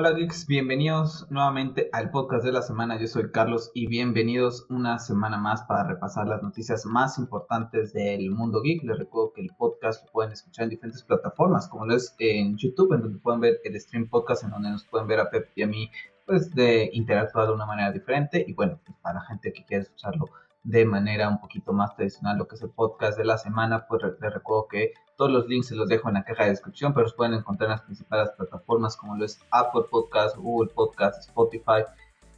Hola geeks, bienvenidos nuevamente al podcast de la semana. Yo soy Carlos y bienvenidos una semana más para repasar las noticias más importantes del mundo geek. Les recuerdo que el podcast lo pueden escuchar en diferentes plataformas, como lo es en YouTube, en donde pueden ver el stream podcast, en donde nos pueden ver a Pep y a mí, pues de interactuar de una manera diferente. Y bueno, pues, para la gente que quiere escucharlo de manera un poquito más tradicional, lo que es el podcast de la semana, pues les recuerdo que todos los links se los dejo en la caja de descripción, pero los pueden encontrar en las principales plataformas como lo es Apple Podcast, Google Podcast, Spotify,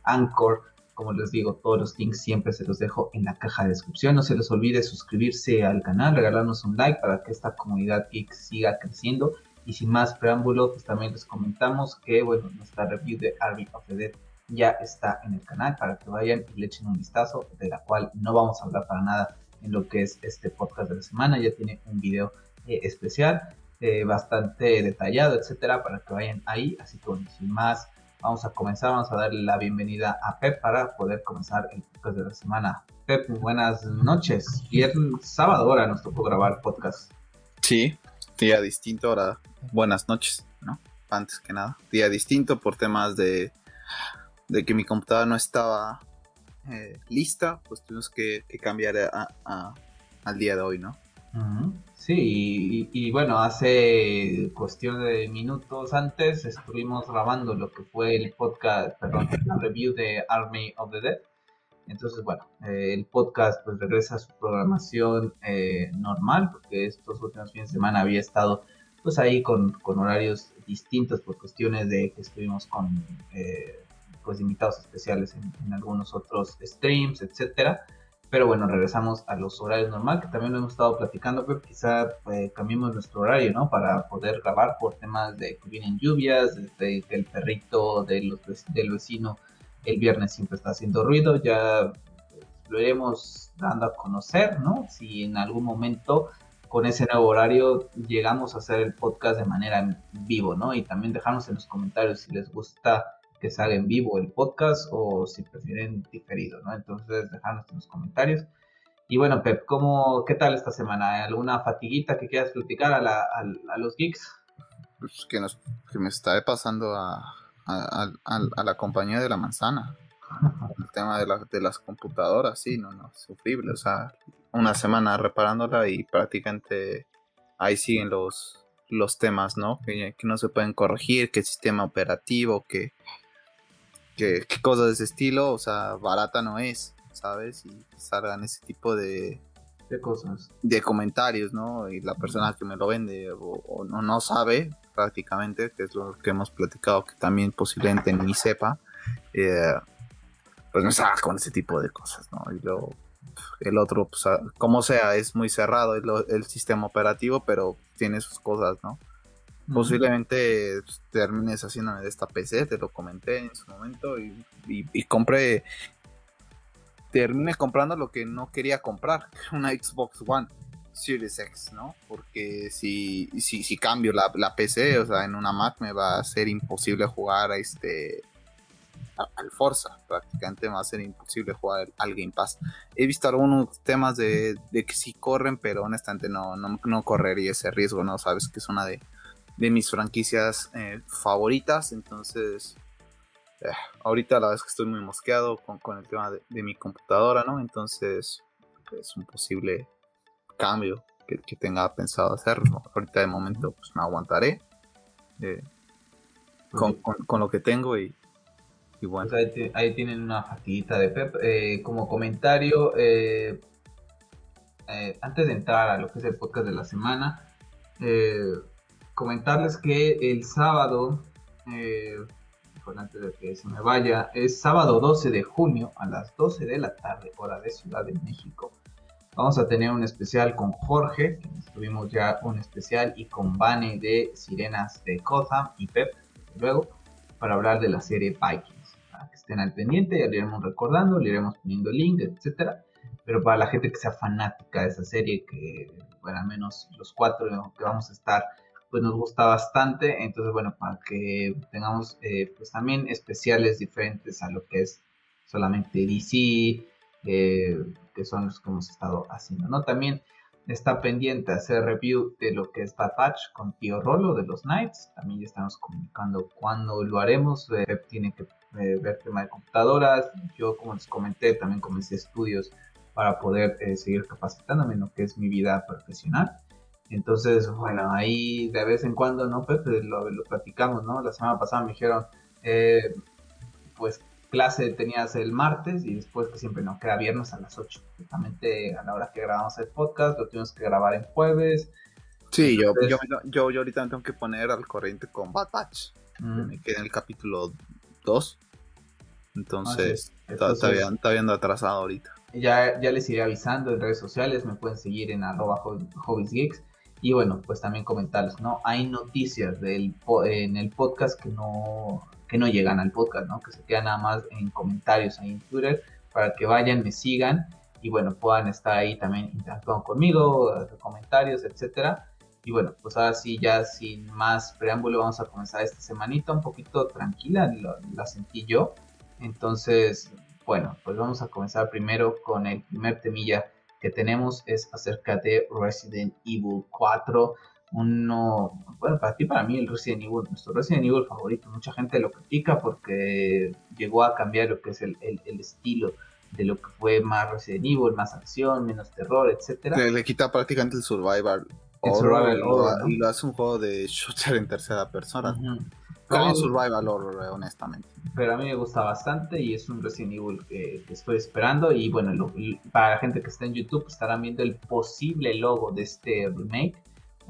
Anchor. Como les digo, todos los links siempre se los dejo en la caja de descripción. No se les olvide suscribirse al canal, regalarnos un like para que esta comunidad geek siga creciendo. Y sin más preámbulo, pues también les comentamos que, bueno, nuestra review de Army of the Dead ya está en el canal para que vayan y le echen un vistazo, de la cual no vamos a hablar para nada en lo que es este podcast de la semana. Ya tiene un video eh, especial, eh, bastante detallado, etcétera, para que vayan ahí. Así que bueno, sin más, vamos a comenzar. Vamos a darle la bienvenida a Pep para poder comenzar el podcast de la semana. Pep, buenas noches. Viernes, sábado ahora nos tocó grabar podcast. Sí, día distinto ahora. Buenas noches, ¿no? Antes que nada. Día distinto por temas de, de que mi computadora no estaba eh, lista, pues tuvimos que, cambiar al día de hoy, ¿no? Sí, y, bueno, hace cuestión de minutos antes estuvimos grabando lo que fue el podcast, perdón, la review de Army of the Dead. Entonces, bueno, eh, el podcast pues regresa a su programación eh, normal, porque estos últimos fines de semana había estado pues ahí con, horarios distintos por cuestiones de que estuvimos con eh, pues invitados especiales en, en algunos otros streams, etcétera. Pero bueno, regresamos a los horarios normal, que también lo hemos estado platicando, pero quizá eh, cambiemos nuestro horario, ¿no? Para poder grabar por temas de que vienen lluvias, de que el perrito de los, del vecino el viernes siempre está haciendo ruido, ya pues, lo iremos dando a conocer, ¿no? Si en algún momento con ese nuevo horario llegamos a hacer el podcast de manera vivo, ¿no? Y también dejarnos en los comentarios si les gusta que salga en vivo el podcast o si prefieren diferido, ¿no? Entonces, dejadnos en los comentarios. Y bueno, Pep, ¿cómo, ¿qué tal esta semana? ¿Alguna fatiguita que quieras platicar a, la, a, los geeks? Pues que, nos, que me está pasando a, a, la compañía de la manzana. El tema de, de las computadoras, sí, no, no, sufrible. O sea, una semana reparándola y prácticamente ahí siguen los, los temas, ¿no? Que, que no se pueden corregir, que el sistema operativo, que que, cosas de ese estilo, o sea, barata no es, ¿sabes? Y salgan ese tipo de, de cosas. De comentarios, ¿no? Y la persona que me lo vende o, no, no sabe prácticamente, que es lo que hemos platicado, que también posiblemente ni sepa, eh, pues no está con ese tipo de cosas, ¿no? Y luego el otro, pues, como sea, es muy cerrado el, el sistema operativo, pero tiene sus cosas, ¿no? Posiblemente pues, termines haciéndome de esta PC, te lo comenté en su momento y, y, compré, terminé comprando lo que no quería comprar, una Xbox One Series X, ¿no? Porque si, si, si cambio la, la, PC, o sea, en una Mac me va a ser imposible jugar a este al Forza, prácticamente me va a ser imposible jugar al Game Pass. He visto algunos temas de, de que sí corren, pero honestamente no, no, no correría ese riesgo, ¿no? Sabes que es una de, de mis franquicias eh, favoritas. Entonces, eh, ahorita la verdad es que estoy muy mosqueado con, el tema de, mi computadora, ¿no? Entonces, es un posible cambio que, tenga pensado hacer. Ahorita de momento, pues me aguantaré eh, con, lo que tengo y, bueno. Pues ahí, tienen una fatiguita de Pep. como comentario, antes de entrar a lo que es el podcast de la semana, comentarles que el sábado, eh, antes de que se me vaya, es sábado 12 de junio a las 12 de la tarde, hora de Ciudad de México. Vamos a tener un especial con Jorge, tuvimos ya un especial, y con Vane de Sirenas de Gotham y Pep, luego, para hablar de la serie Vikings. Para que estén al pendiente, ya le iremos recordando, le iremos poniendo link, etcétera. Pero para la gente que sea fanática de esa serie, que, bueno, al menos los cuatro que vamos a estar pues nos gusta bastante. Entonces, bueno, para que tengamos eh, pues también especiales diferentes a lo que es solamente DC, eh, que son los que hemos estado haciendo, ¿no? También está pendiente hacer review de lo que es Bad Batch con Tío Rolo de los Knights. También ya estamos comunicando cuándo lo haremos. Pep tiene que eh, ver tema de computadoras. Yo, como les comenté, también comencé estudios para poder eh, seguir capacitándome en lo que es mi vida profesional. Entonces, bueno, ahí de vez en cuando, ¿no, Pepe? Lo, lo platicamos, ¿no? La semana pasada me dijeron, eh, pues clase tenías el martes y después que siempre no queda viernes a las 8. Justamente a la hora que grabamos el podcast, lo tuvimos que grabar en jueves. Sí, yo, yo, yo, yo, ahorita me tengo que poner al corriente con Bad Batch. Me quedé en el capítulo 2. Entonces, ah, todavía, ando atrasado ahorita. Ya, ya les iré avisando en redes sociales, me pueden seguir en arroba hobbiesgeeks. Y bueno, pues también comentarles, ¿no? Hay noticias del, en el podcast que no, que no llegan al podcast, ¿no? Que se quedan nada más en comentarios ahí en Twitter para que vayan, me sigan y bueno, puedan estar ahí también interactuando conmigo, comentarios, etcétera. Y bueno, pues ahora sí, ya sin más preámbulo, vamos a comenzar esta semanita un poquito tranquila, la sentí yo. Entonces, bueno, pues vamos a comenzar primero con el primer temilla que tenemos, es acerca de Resident Evil 4 uno, bueno, para ti, para mí, el Resident Evil, nuestro Resident Evil favorito. Mucha gente lo critica porque llegó a cambiar lo que es el, estilo de lo que fue más Resident Evil, más acción, menos terror, etcétera. Le, quita prácticamente el survival. El survival y, lo, hace un juego de shooter en tercera persona. Como survival horror, honestamente. Pero a mí me gusta bastante y es un Resident Evil que, estoy esperando. Y bueno, para la gente que está en YouTube estarán viendo el posible logo de este remake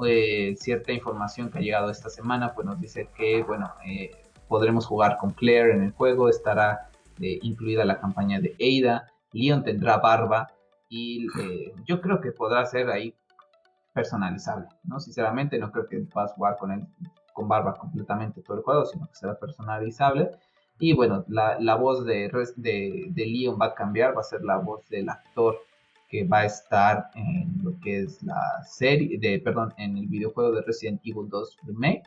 eh, cierta información que ha llegado esta semana, pues nos dice que, bueno, eh, podremos jugar con Claire en el juego, estará eh, incluida la campaña de Ada, Leon tendrá barba y yo creo que podrá ser ahí personalizable, ¿no? Sinceramente no creo que puedas jugar con él con barba completamente todo el juego, sino que será personalizable. Y bueno, la, la voz de, de, de Leon va a cambiar, va a ser la voz del actor que va a estar en lo que es la serie, de, perdón, en el videojuego de Resident Evil 2 Remake.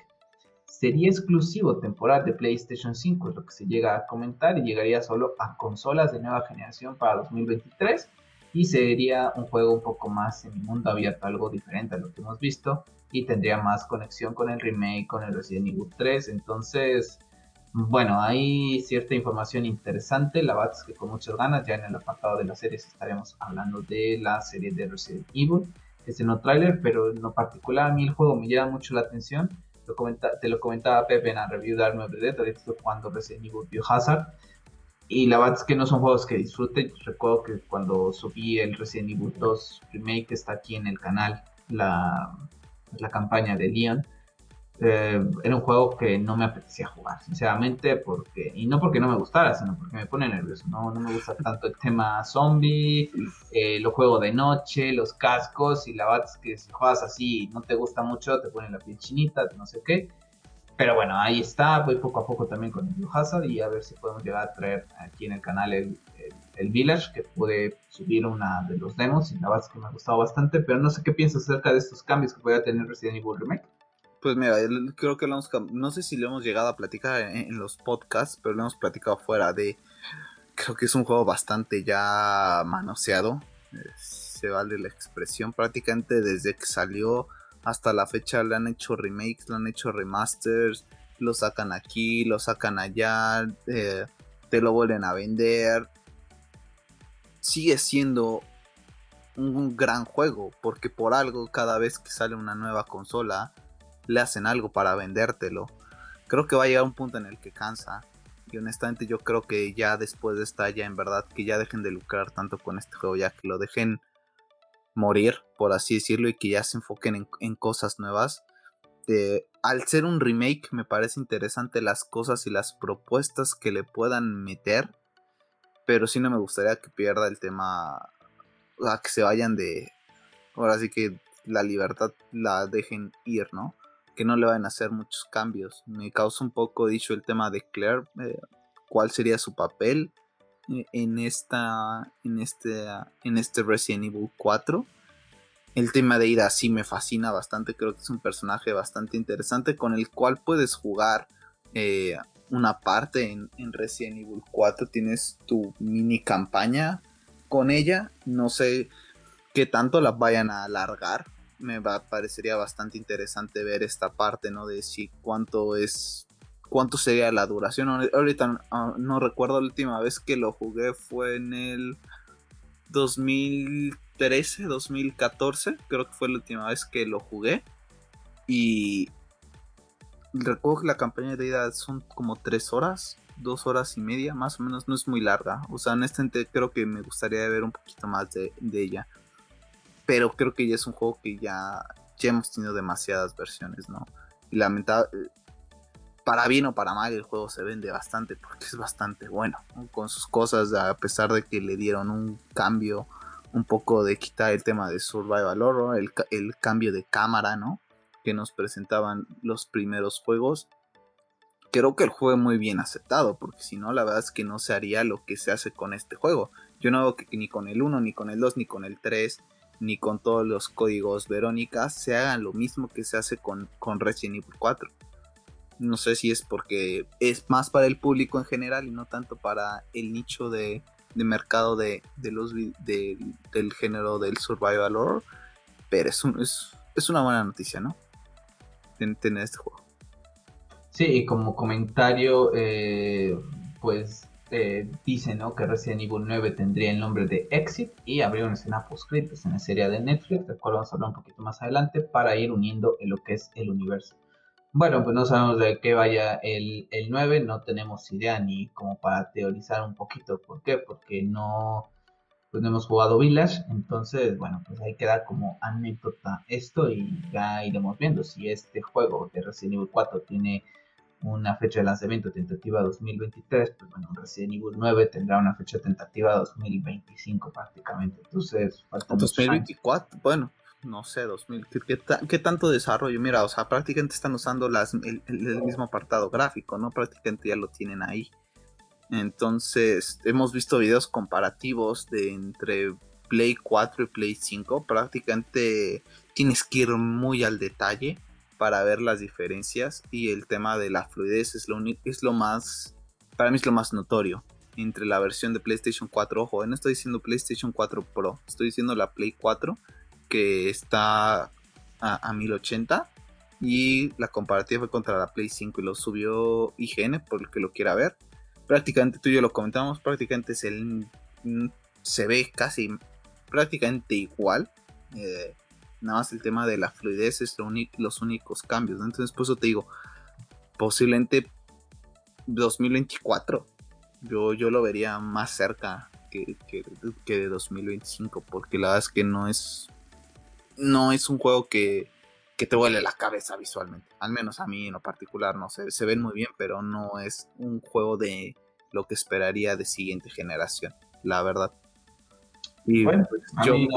Sería exclusivo temporal de PlayStation 5, es lo que se llega a comentar, y llegaría solo a consolas de nueva generación para 2023. Y sería un juego un poco más en el mundo abierto, algo diferente a lo que hemos visto. Y tendría más conexión con el remake, con el Resident Evil 3. Entonces, bueno, hay cierta información interesante, la verdad que con muchas ganas, ya en el apartado de las series estaremos hablando de la serie de Resident Evil, este no trailer, pero en lo particular a mí el juego me llama mucho la atención, te lo comentaba Pepe en la review de the Dead, ahorita estoy jugando Resident Evil Biohazard, y la verdad es que no son juegos que disfrute, recuerdo que cuando subí el Resident Evil 2 Remake, está aquí en el canal, la, la campaña de Leon, eh, era un juego que no me apetecía jugar, sinceramente, porque y no porque no me gustara, sino porque me pone nervioso. No, no me gusta tanto el tema zombie, eh, lo juego de noche, los cascos, y la es que si juegas así no te gusta mucho, te pone la piel chinita, no sé qué. Pero bueno, ahí está, voy poco a poco también con el Hazard y a ver si podemos llegar a traer aquí en el canal el, el, Village, que pude subir una de los demos y la verdad que me ha gustado bastante, pero no sé qué piensas acerca de estos cambios que puede tener Resident Evil Remake. Pues mira, creo que lo hemos, no sé si lo hemos llegado a platicar en, los podcasts, pero lo hemos platicado fuera de, creo que es un juego bastante ya manoseado, se vale la expresión, prácticamente desde que salió hasta la fecha le han hecho remakes, le han hecho remasters, lo sacan aquí, lo sacan allá, eh, te lo vuelven a vender. Sigue siendo un gran juego, porque por algo cada vez que sale una nueva consola, le hacen algo para vendértelo. Creo que va a llegar un punto en el que cansa. Y honestamente yo creo que ya después de esta ya en verdad que ya dejen de lucrar tanto con este juego, ya que lo dejen morir, por así decirlo, y que ya se enfoquen en, cosas nuevas. al ser un remake me parece interesante las cosas y las propuestas que le puedan meter. Pero sí no me gustaría que pierda el tema. O sea, que se vayan de. Ahora sí que la libertad la dejen ir, ¿no? que no le van a hacer muchos cambios. Me causa un poco dicho el tema de Claire, eh, cuál sería su papel eh, en esta en este en este Resident Evil 4. El tema de Ida sí me fascina bastante, creo que es un personaje bastante interesante con el cual puedes jugar eh, una parte en, en, Resident Evil 4. Tienes tu mini campaña con ella. No sé qué tanto la vayan a alargar. Me parecería bastante interesante ver esta parte, ¿no? De si cuánto es cuánto sería la duración. Ahorita no, recuerdo la última vez que lo jugué fue en el 2013, 2014, creo que fue la última vez que lo jugué. Y recuerdo que la campaña de ida son como 3 horas, 2 horas y media, más o menos, no es muy larga. O sea, en este creo que me gustaría ver un poquito más de, ella. Pero creo que ya es un juego que ya, ya hemos tenido demasiadas versiones, ¿no? Y lamentable, para bien o para mal, el juego se vende bastante porque es bastante bueno. Con sus cosas, a pesar de que le dieron un cambio, un poco de quitar el tema de Survival Horror, el, el cambio de cámara, ¿no? Que nos presentaban los primeros juegos. Creo que el juego es muy bien aceptado, porque si no, la verdad es que no se haría lo que se hace con este juego. Yo no veo que ni con el 1, ni con el 2, ni con el 3, ni con todos los códigos Verónica se hagan lo mismo que se hace con, con Resident Evil 4 no sé si es porque es más para el público en general y no tanto para el nicho de, mercado de, los del género del survival horror. Pero es, es, una buena noticia, ¿no? Tener este juego. Sí, y como comentario, eh, pues eh, dice ¿no? que Resident Evil 9 tendría el nombre de Exit y habría una escena post en la serie de Netflix, de cual vamos a hablar un poquito más adelante, para ir uniendo en lo que es el universo. Bueno, pues no sabemos de qué vaya el, el 9, no tenemos idea ni como para teorizar un poquito. ¿Por qué? Porque no, pues no hemos jugado Village, entonces, bueno, pues ahí queda como anécdota esto y ya iremos viendo si este juego de Resident Evil 4 tiene una fecha de lanzamiento tentativa 2023, pues bueno, Resident Evil 9 tendrá una fecha tentativa 2025 prácticamente, entonces falta 2024, bueno, no sé, 2000, ¿qué, tanto desarrollo? Mira, o sea, prácticamente están usando las, el, mismo apartado gráfico, ¿no? Prácticamente ya lo tienen ahí. Entonces, hemos visto videos comparativos de entre Play 4 y Play 5. Prácticamente tienes que ir muy al detalle para ver las diferencias y el tema de la fluidez es lo, es lo más, para mí es lo más notorio entre la versión de PlayStation 4. Ojo, no estoy diciendo PlayStation 4 Pro, estoy diciendo la Play 4 que está a, 1080 y la comparativa fue contra la Play 5 y lo subió IGN por el que lo quiera ver. Prácticamente tú y yo lo comentamos, prácticamente mm, se ve casi prácticamente igual. Eh, nada más el tema de la fluidez es los únicos cambios. Entonces, por eso te digo, posiblemente 2024. Yo, yo lo vería más cerca que, que, que de 2025, porque la verdad es que no es no es un juego que, te huele la cabeza visualmente. Al menos a mí en lo particular, no sé, se ven muy bien, pero no es un juego de lo que esperaría de siguiente generación, la verdad. Y bueno, pues, a, mí,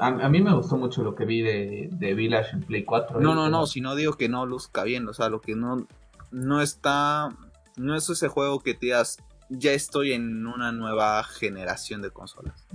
a, mí, me gustó mucho lo que vi de, de Village en Play 4. No, no, no, si no digo que no luzca bien, o sea, lo que no, no está, no es ese juego que te digas, ya estoy en una nueva generación de consolas.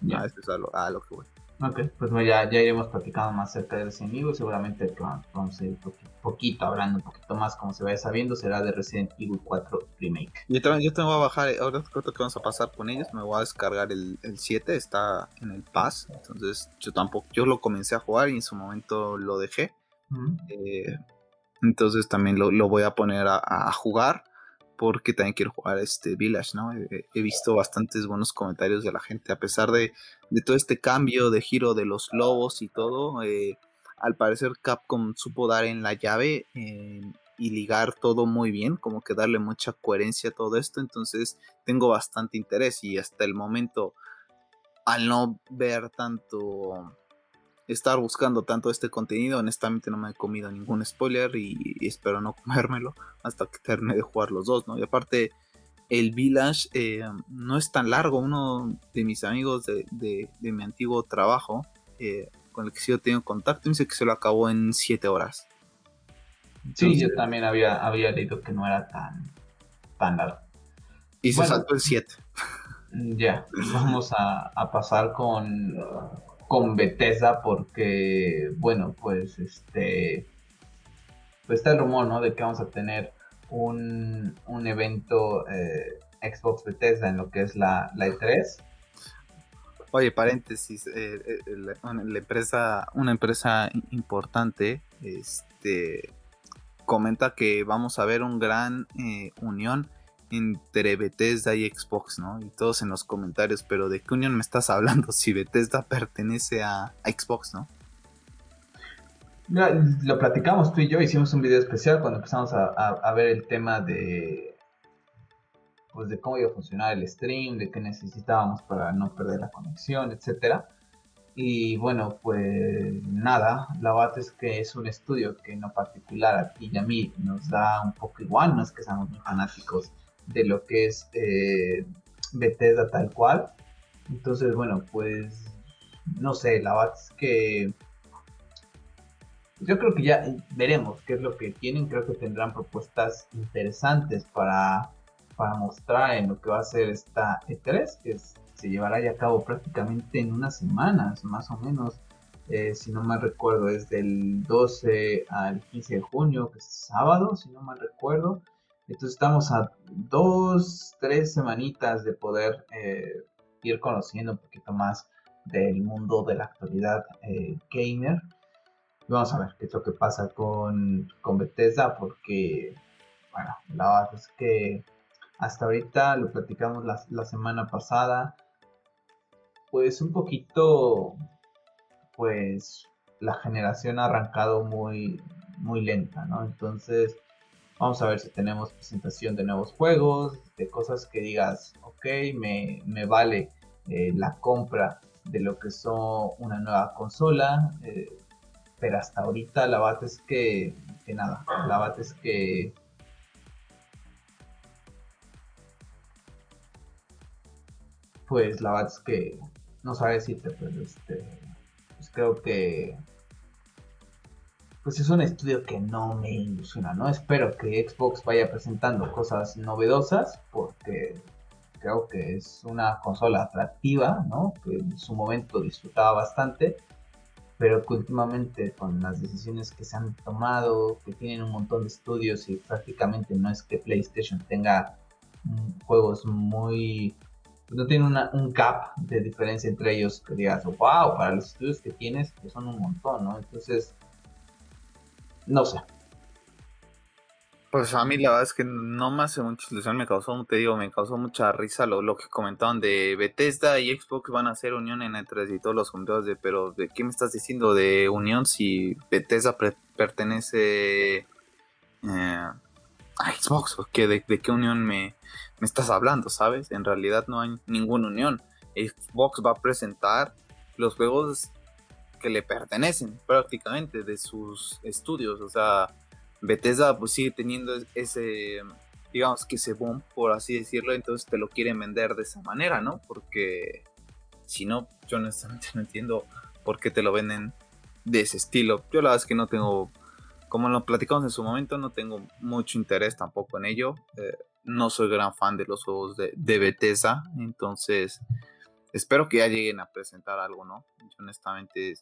Ya, esto es a lo que voy. Ok, pues ya, ya iremos platicando más cerca de Resident Evil. Seguramente vamos a ir poquito, hablando un poquito más como se vaya sabiendo. Será de Resident Evil 4 Remake. Yo también yo te voy a bajar, ahora creo que vamos a pasar con ellos. Me voy a descargar el, el 7, está en el Pass. Entonces yo tampoco, yo lo comencé a jugar y en su momento lo dejé. Eh, entonces también lo, lo, voy a poner a, a jugar porque también quiero jugar este Village, ¿no? He, visto bastantes buenos comentarios de la gente, a pesar de, todo este cambio de giro de los lobos y todo, eh, al parecer Capcom supo dar en la llave eh, y ligar todo muy bien, como que darle mucha coherencia a todo esto, entonces tengo bastante interés y hasta el momento, al no ver tanto estar buscando tanto este contenido. Honestamente no me he comido ningún spoiler y, espero no comérmelo hasta que termine de jugar los dos, ¿no? Y aparte, el Village eh, no es tan largo. Uno de mis amigos de, mi antiguo trabajo, eh, con el que sí yo tengo contacto, me dice que se lo acabó en 7 horas. sí, yo también había, había leído que no era tan, tan largo. Y se saltó el 7. Ya, vamos a, a pasar con con Bethesda porque, bueno, pues este, pues está el rumor, ¿no? De que vamos a tener un, un evento eh, Xbox Bethesda en lo que es la, la E3. Oye, paréntesis, eh, eh, empresa, una empresa importante, este, comenta que vamos a ver un gran unión entre Bethesda y Xbox, ¿no? Y todos en los comentarios, pero ¿de qué unión me estás hablando si Bethesda pertenece a, Xbox, ¿no? Lo platicamos tú y yo, hicimos un video especial cuando empezamos a, ver el tema de pues de cómo iba a funcionar el stream, de qué necesitábamos para no perder la conexión, etcétera. Y bueno, pues nada, la verdad es que es un estudio que en lo particular a ti y a mí nos da un poco igual, no es que seamos muy fanáticos de lo que es eh, Bethesda tal cual. Entonces, bueno, pues no sé, la verdad es que yo creo que ya veremos qué es lo que tienen. Creo que tendrán propuestas interesantes para, para mostrar en lo que va a ser esta E3, que se llevará ya a cabo prácticamente en unas semanas, más o menos. Eh, si no mal recuerdo, es del 12 al 15 de junio, que es sábado, si no mal recuerdo. Entonces estamos a dos, tres semanitas de poder eh, ir conociendo un poquito más del mundo de la actualidad eh, gamer. Y vamos a ver qué es lo que pasa con, con Bethesda, porque, bueno, la verdad es que hasta ahorita lo platicamos la, la semana pasada, pues un poquito, pues la generación ha arrancado muy, muy lenta, ¿no? Entonces Vamos a ver si tenemos presentación de nuevos juegos, de cosas que digas, ok, me, vale eh, la compra de lo que son una nueva consola. Eh, pero hasta ahorita la bate es que, que nada, la bate es que pues la verdad es que no sabe decirte, pero este, pues creo que pues es un estudio que no me ilusiona, ¿no? Espero que Xbox vaya presentando cosas novedosas porque creo que es una consola atractiva, ¿no? Que en su momento disfrutaba bastante, pero que últimamente con las decisiones que se han tomado, que tienen un montón de estudios y prácticamente no es que PlayStation tenga mm, juegos muy... No tiene un cap de diferencia entre ellos que digas, wow, para los estudios que tienes, que son un montón, ¿no? Entonces no sé. Pues a mí la verdad es que no me hace mucha ilusión, me causó, te digo, me causó mucha risa lo, lo que comentaban de Bethesda y Xbox van a hacer unión en E3 y todos los comentarios de, pero ¿de qué me estás diciendo de unión si Bethesda pertenece eh, a Xbox? ¿O de, qué unión me, me estás hablando, sabes? En realidad no hay ninguna unión. Xbox va a presentar los juegos que le pertenecen prácticamente de sus estudios. O sea, Bethesda pues sigue teniendo ese, digamos que ese boom, por así decirlo, entonces te lo quieren vender de esa manera, ¿no? Porque si no, yo honestamente no entiendo por qué te lo venden de ese estilo. Yo la verdad es que no tengo, como lo platicamos en su momento, no tengo mucho interés tampoco en ello. Eh, no soy gran fan de los juegos de, de Bethesda, entonces espero que ya lleguen a presentar algo, ¿no? Yo honestamente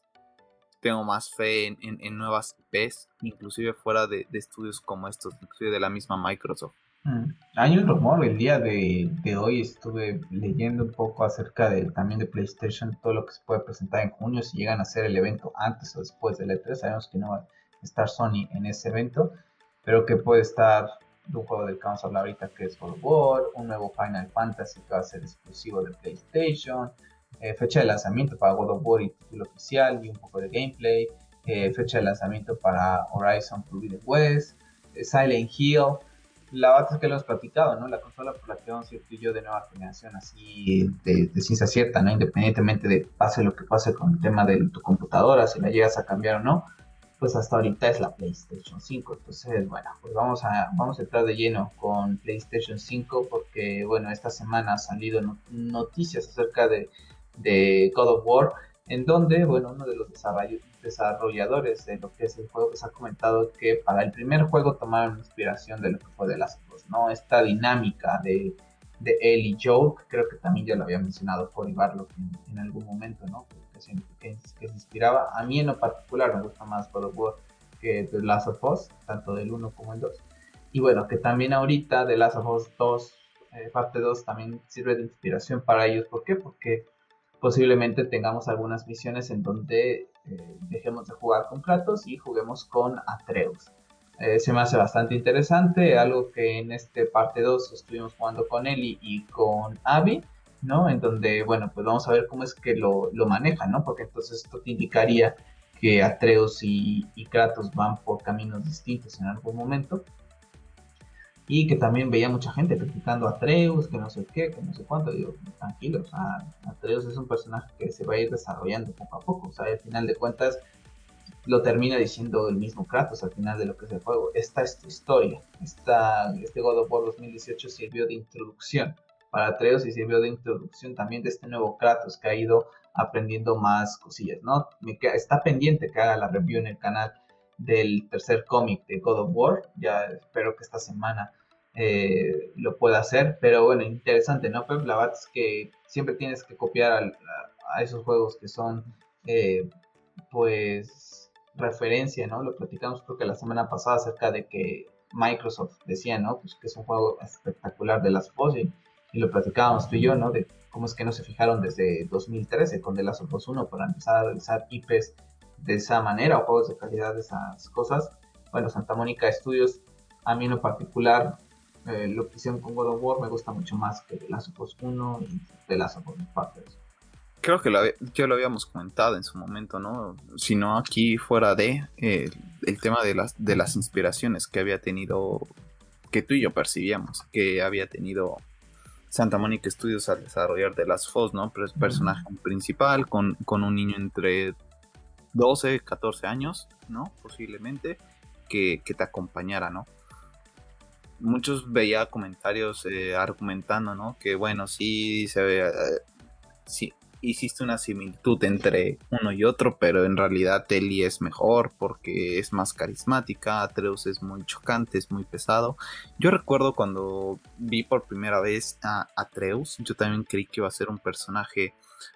tengo más fe en, nuevas IPs, inclusive fuera de, estudios como estos, inclusive de la misma Microsoft. Mm. Hay un rumor, el día de, hoy estuve leyendo un poco acerca de también de PlayStation, todo lo que se puede presentar en junio, si llegan a hacer el evento antes o después del E3, sabemos que no va a estar Sony en ese evento, pero que puede estar de un juego del que vamos a hablar ahorita que es God of War, un nuevo Final Fantasy que va a ser exclusivo de PlayStation, eh, fecha de lanzamiento para God of War y título oficial y un poco de gameplay, eh, fecha de lanzamiento para Horizon Forbidden West, eh, Silent Hill, la es que lo hemos platicado, ¿no? La consola por la que vamos a ir yo de nueva generación, así de, ciencia cierta, ¿no? Independientemente de pase lo que pase con el tema de tu computadora, si la llegas a cambiar o no, pues hasta ahorita es la PlayStation 5. Entonces, bueno, pues vamos a, vamos a entrar de lleno con PlayStation 5 porque, bueno, esta semana han salido noticias acerca de de God of War, en donde, bueno, uno de los desarrolladores de lo que es el juego, pues ha comentado que para el primer juego tomaron inspiración de lo que fue de las dos, ¿no? Esta dinámica de, de él y Joe, creo que también ya lo había mencionado por Barlock en, en algún momento, ¿no? Que se, que, se, inspiraba. A mí en lo particular me gusta más God of War que The Last of Us, tanto del 1 como el 2. Y bueno, que también ahorita The Last of Us 2, eh, parte 2, también sirve de inspiración para ellos. ¿Por qué? Porque posiblemente tengamos algunas misiones en donde eh, dejemos de jugar con Kratos y juguemos con Atreus. Eh, se me hace bastante interesante, algo que en este parte 2 estuvimos jugando con Ellie y con Abby, ¿no? En donde, bueno, pues vamos a ver cómo es que lo, lo manejan, ¿no? Porque entonces esto te indicaría que Atreus y, y Kratos van por caminos distintos en algún momento y que también veía mucha gente criticando a Atreus, que no sé qué, que no sé cuánto. Digo, tranquilo, o sea, Atreus es un personaje que se va a ir desarrollando poco a poco, o sea, al final de cuentas lo termina diciendo el mismo Kratos al final de lo que es el juego. Esta es tu historia. Esta, este God of War 2018 sirvió de introducción para Atreus y sirvió de introducción también de este nuevo Kratos que ha ido aprendiendo más cosillas, ¿no? Está pendiente que haga la review en el canal del tercer cómic de God of War. Ya espero que esta semana eh, lo pueda hacer. Pero bueno, interesante, ¿no, Pep? La verdad es que siempre tienes que copiar a, esos juegos que son, eh, pues, referencia, ¿no? Lo platicamos creo que la semana pasada acerca de que Microsoft decía, ¿no? Pues que es un juego espectacular de las of y, lo platicábamos tú y yo, ¿no? De cómo es que no se fijaron desde 2013 con The Last of Us 1 para empezar a realizar IPs de esa manera o juegos de calidad de esas cosas. Bueno, Santa Mónica Studios, a mí en lo particular, eh, lo que hicieron con God of War me gusta mucho más que The Last of Us 1 y The Last of Us Creo que lo, ya lo habíamos comentado en su momento, ¿no? Si no aquí fuera de eh, el tema de las, de las inspiraciones que había tenido, que tú y yo percibíamos, que había tenido Santa Mónica Studios al desarrollar de las FOS, ¿no? Pero es personaje principal con, con un niño entre 12, 14 años, ¿no? Posiblemente, que, te acompañara, ¿no? Muchos veía comentarios eh, argumentando, ¿no? Que bueno, sí se ve, eh, sí, hiciste una similitud entre uno y otro, pero en realidad Ellie es mejor porque es más carismática, Atreus es muy chocante, es muy pesado. Yo recuerdo cuando vi por primera vez a Atreus, yo también creí que iba a ser un personaje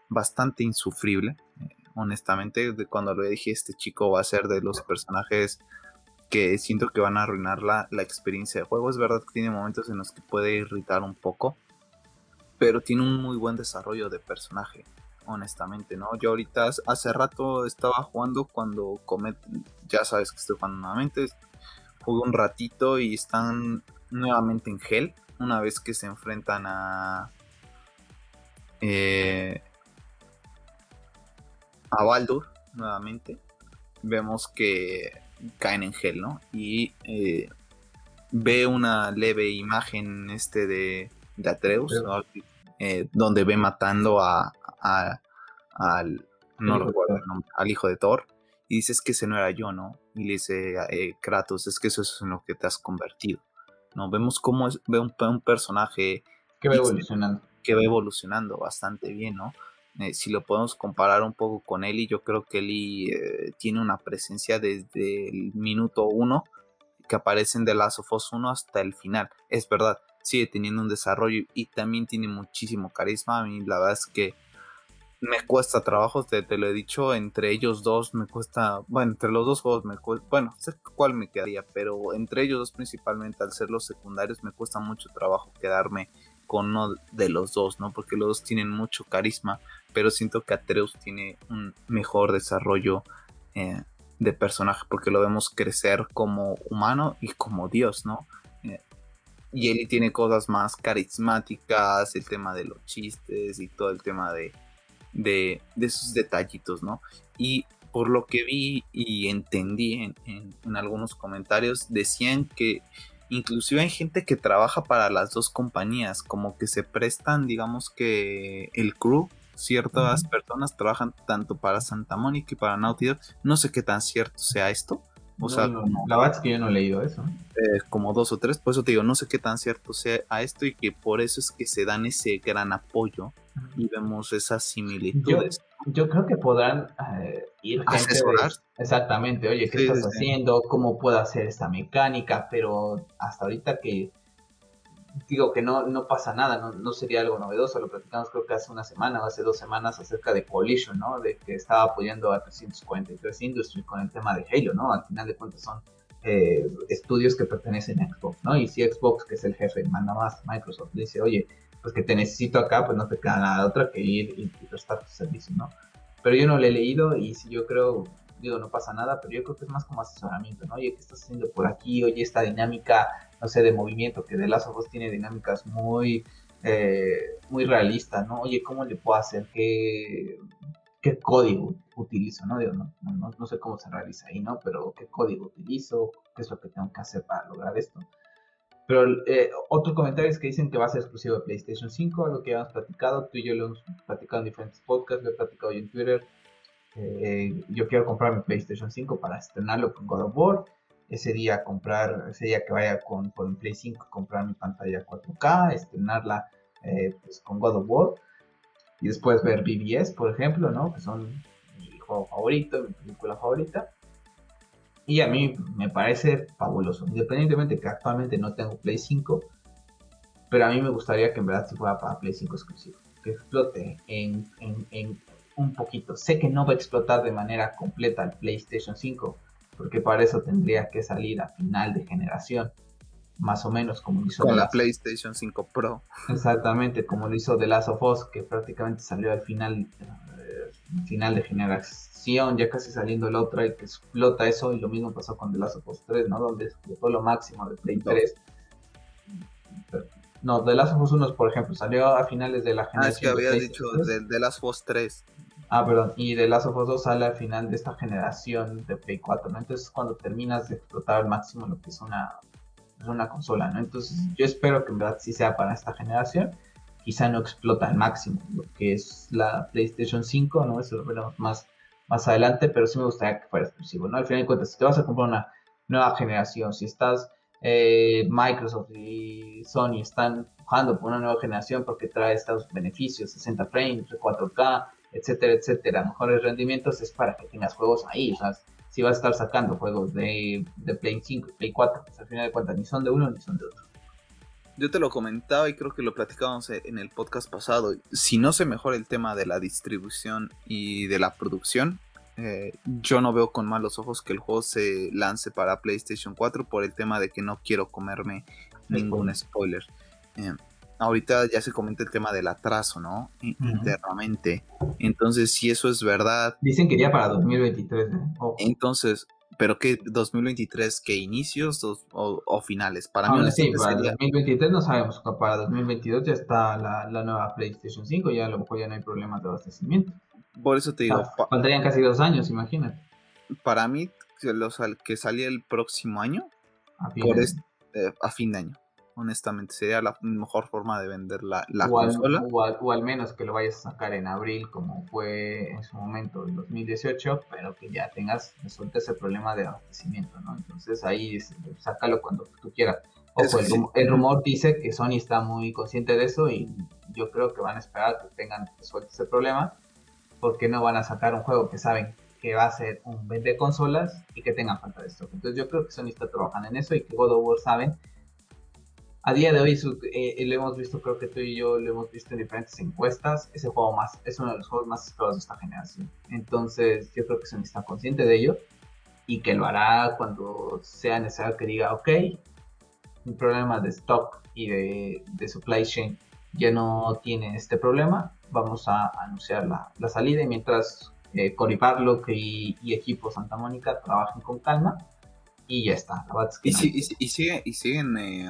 bastante insufrible honestamente, cuando lo dije, este chico va a ser de los personajes que siento que van a arruinar la, experiencia de juego. Es verdad que tiene momentos en los que puede irritar un poco, pero tiene un muy buen desarrollo de personaje, honestamente, ¿no? Yo ahorita hace rato estaba jugando cuando Comet, ya sabes que estoy jugando nuevamente, jugué un ratito y están nuevamente en Hell, una vez que se enfrentan a... Eh, a Baldur nuevamente, vemos que caen en gel, ¿no? Y eh, ve una leve imagen este de, de Atreus, eh, donde ve matando a, al, no recuerdo al hijo de Thor, y dice es que ese no era yo, ¿no? Y le dice eh, Kratos, es que eso es en lo que te has convertido, ¿no? Vemos cómo es, ve un, un personaje que va evolucionando. Que va evolucionando bastante bien, ¿no? Eh, si lo podemos comparar un poco con Eli, yo creo que Eli eh, tiene una presencia desde el minuto uno que aparece en The Last of Us 1 hasta el final. Es verdad, sigue teniendo un desarrollo y también tiene muchísimo carisma. A mí la verdad es que me cuesta trabajo, te, te lo he dicho, entre ellos dos me cuesta, bueno, entre los dos juegos me cuesta, bueno, sé cuál me quedaría, pero entre ellos dos principalmente al ser los secundarios me cuesta mucho trabajo quedarme con uno de los dos, ¿no? Porque los dos tienen mucho carisma, pero siento que Atreus tiene un mejor desarrollo eh, de personaje porque lo vemos crecer como humano y como Dios, ¿no? Y él tiene cosas más carismáticas, el tema de los chistes y todo el tema de, de, esos detallitos, ¿no? Y por lo que vi y entendí en algunos comentarios, decían que inclusive hay gente que trabaja para las dos compañías, como que se prestan, digamos que el crew, ciertas personas trabajan tanto para Santa Mónica y para Naughty Dog. No sé qué tan cierto sea esto. O sea, la verdad es que yo no he leído eso. Eh, como dos o tres, por eso te digo, no sé qué tan cierto sea a esto y que por eso es que se dan ese gran apoyo y vemos esas similitudes yo creo que podrán eh, ir gente exactamente, oye, ¿qué estás haciendo? ¿Cómo puedo hacer esta mecánica? Pero hasta ahorita que digo que no, no pasa nada, no, no sería algo novedoso, lo platicamos creo que hace una semana o hace dos semanas acerca de Collision, ¿no? De que estaba apoyando a 343 Industry con el tema de Halo, ¿no? Al final de cuentas son eh, estudios que pertenecen a Xbox, ¿no? Y si Xbox, que es el jefe, manda más, Microsoft dice, oye, pues que te necesito acá, pues no te queda nada de otra que ir y, prestar tu servicio, ¿no? Pero yo no lo he leído y si yo creo, digo, no pasa nada, pero yo creo que es más como asesoramiento, ¿no? Oye, ¿qué estás haciendo por aquí? Oye, esta dinámica, no sé, de movimiento, que de las ojos tiene dinámicas muy, eh, muy realistas, ¿no? Oye, ¿cómo le puedo hacer? ¿Qué, qué código utilizo, ¿no? No, no, sé cómo se realiza ahí, ¿no? Pero qué código utilizo, qué es lo que tengo que hacer para lograr esto. Pero eh, otro comentario es que dicen que va a ser exclusivo de PlayStation 5, algo que ya hemos platicado, tú y yo lo hemos platicado en diferentes podcasts, lo he platicado yo en Twitter. Eh, yo quiero comprar mi PlayStation 5 para estrenarlo con God of War. Ese día comprar, ese día que vaya con, con Play 5, comprar mi pantalla 4K, estrenarla eh, pues, con God of War. Y después ver BBS, por ejemplo, ¿no? Que son mi juego favorito, mi película favorita. Y a mí me parece fabuloso, independientemente que actualmente no tengo Play 5, pero a mí me gustaría que en verdad si fuera para Play 5 exclusivo, que explote en, en, un poquito. Sé que no va a explotar de manera completa el PlayStation 5, porque para eso tendría que salir a final de generación, más o menos como lo hizo con la PlayStation 5 Pro. Exactamente, como lo hizo The Last of Us, que prácticamente salió al final, eh, final de generación ya casi saliendo el otro, y que explota eso, y lo mismo pasó con The Last of Us 3, ¿no? Donde explotó lo máximo de Play 3. No, The Last of Us 1, por ejemplo, salió a finales de la generación. Ah, es que había dicho de The Last of Us 3. Ah, perdón, y The Last of Us 2 sale al final de esta generación de Play 4, ¿no? Entonces cuando terminas de explotar al máximo lo que es una, es una consola, ¿no? Entonces yo espero que en verdad sí sea para esta generación quizá no explota al máximo lo que es la PlayStation 5, ¿no? Eso lo veremos más más adelante, pero sí me gustaría que fuera exclusivo, ¿no? Al final de cuentas, si te vas a comprar una nueva generación, si estás eh, Microsoft y Sony están jugando por una nueva generación porque trae estos beneficios, 60 frames, 4K, etcétera, etcétera, mejores rendimientos, es para que tengas juegos ahí, o sea, si vas a estar sacando juegos de, de Play 5 y Play 4, pues al final de cuentas ni son de uno ni son de otro. Yo te lo comentaba y creo que lo platicábamos en el podcast pasado. Si no se mejora el tema de la distribución y de la producción, eh, yo no veo con malos ojos que el juego se lance para PlayStation 4 por el tema de que no quiero comerme ningún spoiler. Eh, ahorita ya se comenta el tema del atraso, ¿no? Internamente. Entonces, si eso es verdad. Dicen que ya para 2023, ¿eh? Entonces, pero que 2023, ¿qué inicios o, finales? Para mí, sí, para 2023 no sabemos, para 2022 ya está la, la, nueva PlayStation 5, ya a lo mejor ya no hay problemas de abastecimiento. Por eso te digo, faltarían casi dos años, imagínate. Para mí, los, que salía el próximo año, a fin, de... Eh, a fin de año honestamente. Sería la mejor forma de vender la, la consola. o, al, menos que lo vayas a sacar en abril, como fue en su momento en 2018, pero que ya tengas, resuelto ese problema de abastecimiento, ¿no? Entonces ahí sácalo cuando tú quieras. Ojo, el, rumor dice que Sony está muy consciente de eso y yo creo que van a esperar que tengan resuelto ese problema, porque no van a sacar un juego que saben que va a ser un vende consolas y que tengan falta de stock. Entonces yo creo que Sony está trabajando en eso y que God of War saben a día de hoy eh, lo hemos visto, creo que tú y yo lo hemos visto en diferentes encuestas, ese juego más, es uno de los juegos más esperados de esta generación. Entonces yo creo que Sony está consciente de ello y que lo hará cuando sea necesario que diga, ok, un problema de stock y de, de supply chain ya no tiene este problema, vamos a anunciar la, la salida y mientras eh, Cory Barlock y, y, equipo Santa Mónica trabajen con calma y ya está. y, y, sigue, y siguen... Eh,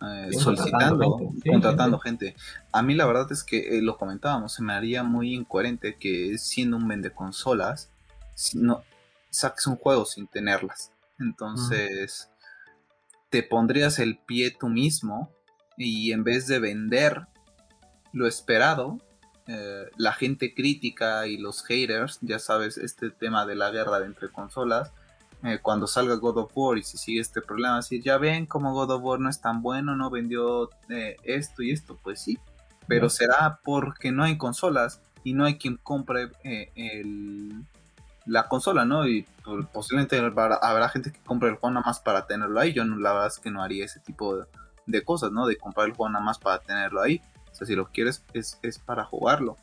eh, solicitando, contratando gente. A mí la verdad es que eh, lo comentábamos, se me haría muy incoherente que siendo un vende consolas, si no saques un juego sin tenerlas. Entonces, te pondrías el pie tú mismo y en vez de vender lo esperado, eh, la gente crítica y los haters, ya sabes, este tema de la guerra entre consolas, eh, cuando salga God of War y si sigue este problema, decir, ya ven como God of War no es tan bueno, no vendió eh, esto y esto, pues sí, pero será porque no hay consolas y no hay quien compre eh, el, la consola, ¿no? Y posiblemente habrá, gente que compre el juego nada más para tenerlo ahí. Yo no, la verdad es que no haría ese tipo de, cosas, ¿no? De comprar el juego nada más para tenerlo ahí. O sea, si lo quieres es, es para jugarlo.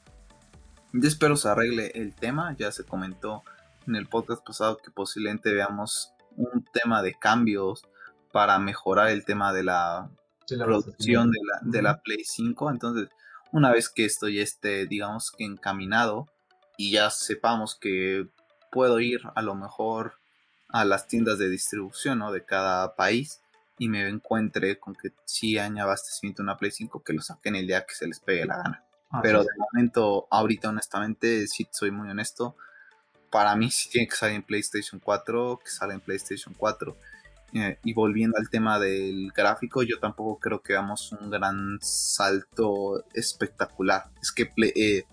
Yo espero se arregle el tema, ya se comentó en el podcast pasado que posiblemente veamos un tema de cambios para mejorar el tema de la producción de la, de la Play 5. Entonces, una vez que estoy, este, digamos que encaminado y ya sepamos que puedo ir a lo mejor a las tiendas de distribución ¿no? de cada país y me encuentre con que si hay abastecimiento de una Play 5 que lo saquen el día que se les pegue la gana. Ah, Pero de momento, ahorita honestamente, si soy muy honesto, para mí sí tiene que salir en PlayStation 4, que sale en PlayStation 4. Eh, y volviendo al tema del gráfico, yo tampoco creo que hagamos un gran salto espectacular. Es que eh,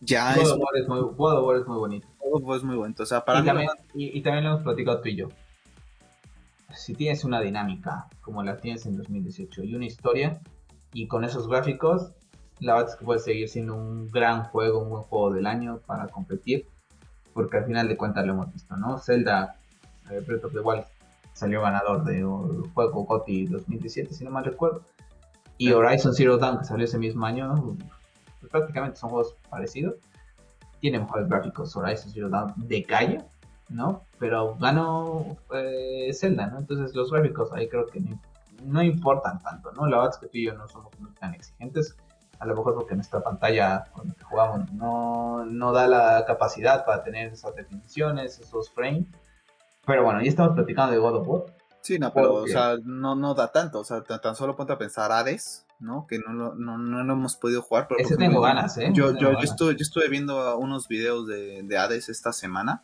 ya es, es muy, es muy bonito. es muy bonito. O sea, para y, también, y, también lo hemos platicado tú y yo. Si tienes una dinámica como la tienes en 2018 y una historia, y con esos gráficos, la verdad es que puede seguir siendo un gran juego, un buen juego del año para competir, porque al final de cuentas lo hemos visto, ¿no? Zelda eh, Breath of the Wild salió ganador de un juego GOTY 2017, si no mal recuerdo. Y Horizon Zero Dawn, que salió ese mismo año, pues prácticamente son juegos parecidos. Tiene mejores gráficos Horizon Zero Dawn de calle, ¿no? Pero ganó eh, Zelda, ¿no? Entonces los gráficos ahí creo que no, importan tanto, ¿no? La verdad es que tú y yo no somos muy tan exigentes. A lo mejor porque nuestra pantalla jugamos no, no da la capacidad para tener esas definiciones, esos frames pero bueno, ya estamos platicando de God of War. Sí, no, pero, o sea, no, no da tanto. O sea, tan, solo ponte a pensar Hades, ¿no? Que no lo, no, no lo hemos podido jugar. Pero Ese tengo ganas, ¿eh? Yo, yo, yo, estuve, yo estuve viendo unos videos de, de Hades esta semana.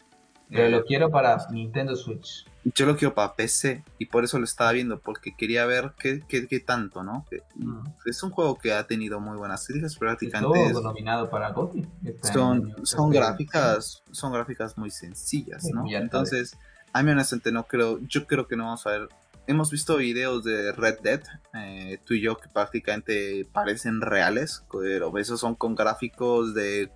Pero lo quiero para Nintendo Switch. Yo lo quiero para PC y por eso lo estaba viendo, porque quería ver qué, qué, qué tanto, ¿no? Mm. Es un juego que ha tenido muy buenas críticas, prácticamente. Estuvo nominado para GOTY. Este son, son gráficas, son gráficas muy sencillas, ¿no? Entonces a mí honestamente no creo, yo creo que no vamos a ver. Hemos visto videos de Red Dead, eh, tú y yo, que prácticamente parecen reales, pero esos son con gráficos de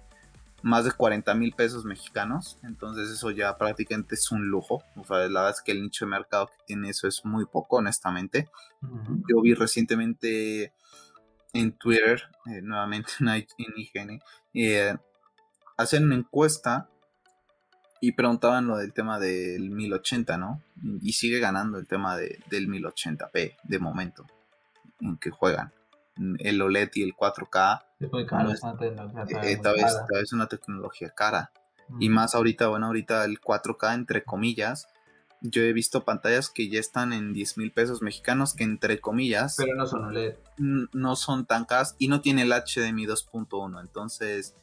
más de 40 mil pesos mexicanos, entonces eso ya prácticamente es un lujo. O sea, la verdad es que el nicho de mercado que tiene eso es muy poco, honestamente. Yo vi recientemente en Twitter, eh, nuevamente en IGN, eh, hacen una encuesta y preguntaban lo del tema del 1080, ¿no? Y sigue ganando el tema de, del 1080p de momento en que juegan. El OLED y el 4K. Es muy caro, es, es, una tecnología cara. Y más ahorita, bueno, ahorita el 4K, entre comillas, yo he visto pantallas que ya están en 10 mil pesos mexicanos, que entre comillas. Pero no son OLED. No son tan caras y no tiene el HDMI 2.1. Entonces,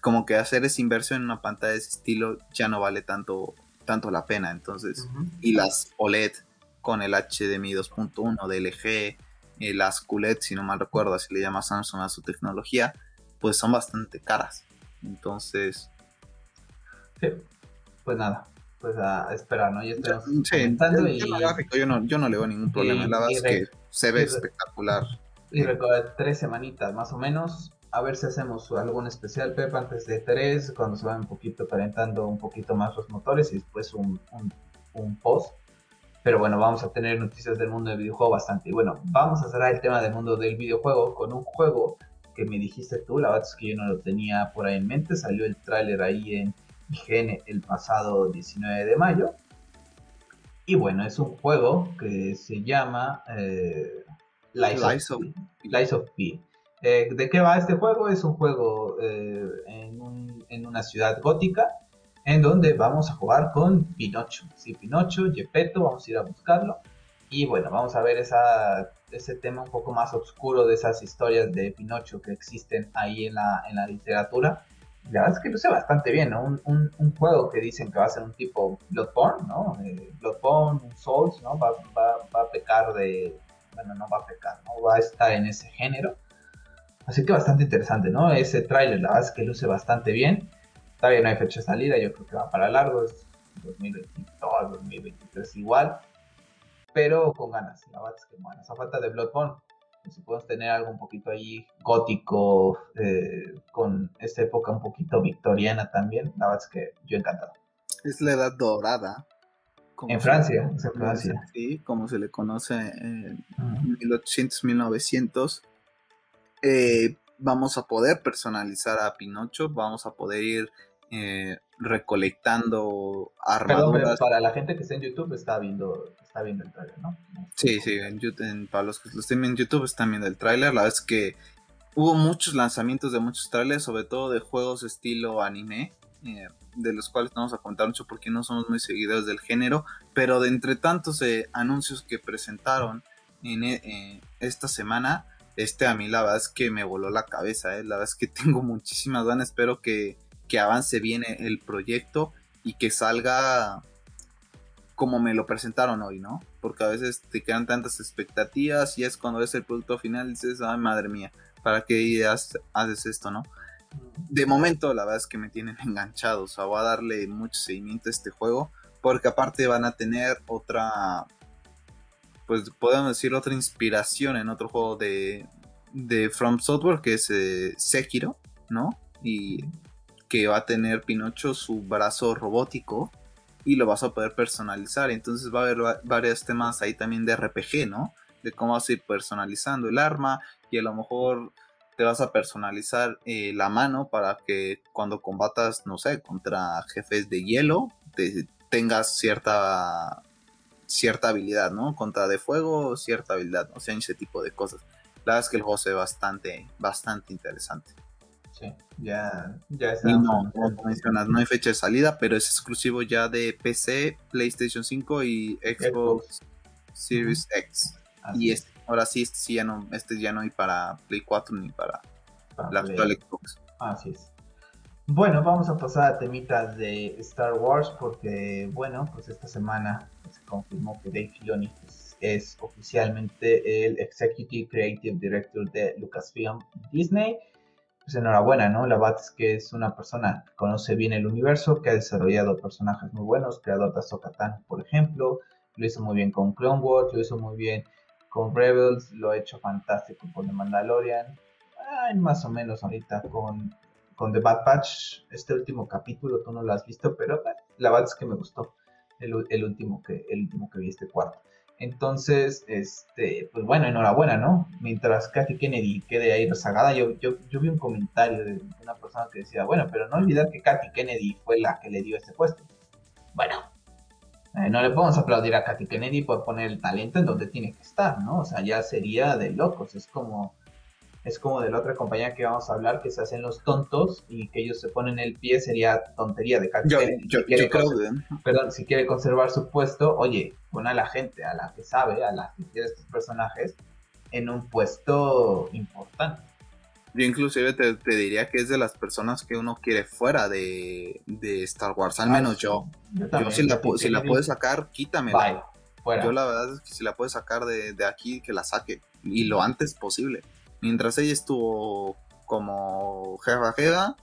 como que hacer esa inversión en una pantalla de ese estilo ya no vale tanto, tanto la pena. Entonces, y las OLED con el HDMI 2.1 de LG, eh, las QLED, si no mal recuerdo, así le llama Samsung a su tecnología, pues son bastante caras. Entonces, sí, pues nada, pues a esperar, ¿no? Ya estamos yo, no, yo no le veo ningún problema, la verdad es que se ve espectacular. Y recuerda, tres semanitas más o menos, a ver si hacemos algún especial, Pep, antes de 3, cuando se van un poquito calentando un poquito más los motores y después un, un, post. Pero bueno, vamos a tener noticias del mundo del videojuego bastante. Y bueno, vamos a cerrar el tema del mundo del videojuego con un juego que me dijiste tú, la verdad es que yo no lo tenía por ahí en mente, salió el tráiler ahí en IGN el pasado 19 de mayo. Y bueno, es un juego que se llama eh, Lies, of, Lies of P. Eh, ¿De qué va este juego? Es un juego eh, en, una ciudad gótica en donde vamos a jugar con Pinocho. Sí, Pinocho, Gepetto, vamos a ir a buscarlo. Y bueno, vamos a ver ese tema un poco más oscuro de esas historias de Pinocho que existen ahí en la, la literatura. La verdad es que luce bastante bien, ¿no? Un, juego que dicen que va a ser un tipo Bloodborne, ¿no? Eh, Bloodborne, Souls, ¿no? Va, va, va a pecar de... Bueno, no va a pecar, ¿no? Va a estar en ese género. Así que bastante interesante, ¿no? Ese tráiler, la verdad es que luce bastante bien. Todavía no hay fecha de salida, yo creo que va para largo, es 2022, 2023 igual. Pero con ganas, la verdad es que bueno, esa falta de Bloodborne, pues si podemos tener algo un poquito ahí gótico, eh, con esta época un poquito victoriana también, la verdad es que yo encantado. Es la edad dorada. En Francia, es en Francia. Sí, como se le conoce en 1800, 1900 eh, vamos a poder personalizar a Pinocho, vamos a poder ir eh, recolectando armaduras. Perdón, para la gente que está en YouTube está viendo, está viendo el trailer, ¿no? Sí, sí, en YouTube, para los que lo estén en YouTube están viendo el trailer. La verdad es que hubo muchos lanzamientos de muchos trailers, sobre todo de juegos estilo anime. Eh, de los cuales no vamos a contar mucho porque no somos muy seguidores del género, pero de entre tantos eh, anuncios que presentaron en eh, esta semana, este a mí la verdad es que me voló la cabeza, la verdad es que tengo muchísimas ganas, espero que, que avance bien el proyecto y que salga como me lo presentaron hoy, ¿no? Porque a veces te quedan tantas expectativas y es cuando ves el producto final y dices, ay madre mía, ¿para qué haces esto, no? De momento, la verdad es que me tienen enganchado. O sea, voy a darle mucho seguimiento a este juego. Porque aparte van a tener otra. Pues podemos decir otra inspiración en otro juego de, de From Software que es eh, Sekiro, ¿no? Y que va a tener Pinocho su brazo robótico y lo vas a poder personalizar. Entonces va a haber varios temas ahí también de RPG, ¿no? De cómo vas a ir personalizando el arma y a lo mejor te vas a personalizar eh, la mano para que cuando combatas, no sé, contra jefes de hielo, te, tengas cierta cierta habilidad, ¿no? Contra de fuego, cierta habilidad, o sea, ese tipo de cosas. La verdad es que el juego ve bastante, bastante interesante. Sí, ya, ya está. Y no, como mencionas, no hay fecha de salida, pero es exclusivo ya de PC, PlayStation 5 y Xbox, Series X. y este Ahora sí, este ya no, este ya no hay para Play 4 ni para, la actual Xbox. Así es. Bueno, vamos a pasar a temitas de Star Wars porque, bueno, pues esta semana se confirmó que Dave Filoni pues, es oficialmente el Executive Creative Director de Lucasfilm Disney. Pues enhorabuena, ¿no? La verdad es que es una persona que conoce bien el universo, que ha desarrollado personajes muy buenos, creador de Ahsoka por ejemplo, lo hizo muy bien con Clone Wars, lo hizo muy bien con Rebels lo ha hecho fantástico con The Mandalorian. Ay, más o menos ahorita con, con The Bad Batch. Este último capítulo tú no lo has visto, pero la verdad es que me gustó el, último que, el último que vi este cuarto. Entonces, este, pues bueno, enhorabuena, ¿no? Mientras Kathy Kennedy quede ahí rezagada, yo, yo, yo vi un comentario de una persona que decía, bueno, pero no olvidar que Kathy Kennedy fue la que le dio este puesto. Bueno, eh, no le podemos aplaudir a Katy Kennedy por poner el talento en donde tiene que estar, ¿no? O sea, ya sería de locos. Es como, es como de la otra compañía que vamos a hablar, que se hacen los tontos y que ellos se ponen el pie, sería tontería de Kennedy. Yo, si creo Perdón, si quiere conservar su puesto, oye, pon a la gente, a la que sabe, a la que quiere estos personajes, en un puesto importante. Yo inclusive te, diría que es de las personas que uno quiere fuera de, Star Wars, al ah, menos yo. Yo, si, la, si la puedes sacar, quítamela. Yo la verdad es que si la puedes sacar de, aquí, que la saque. Y lo antes posible. Mientras ella estuvo como jefa jefa,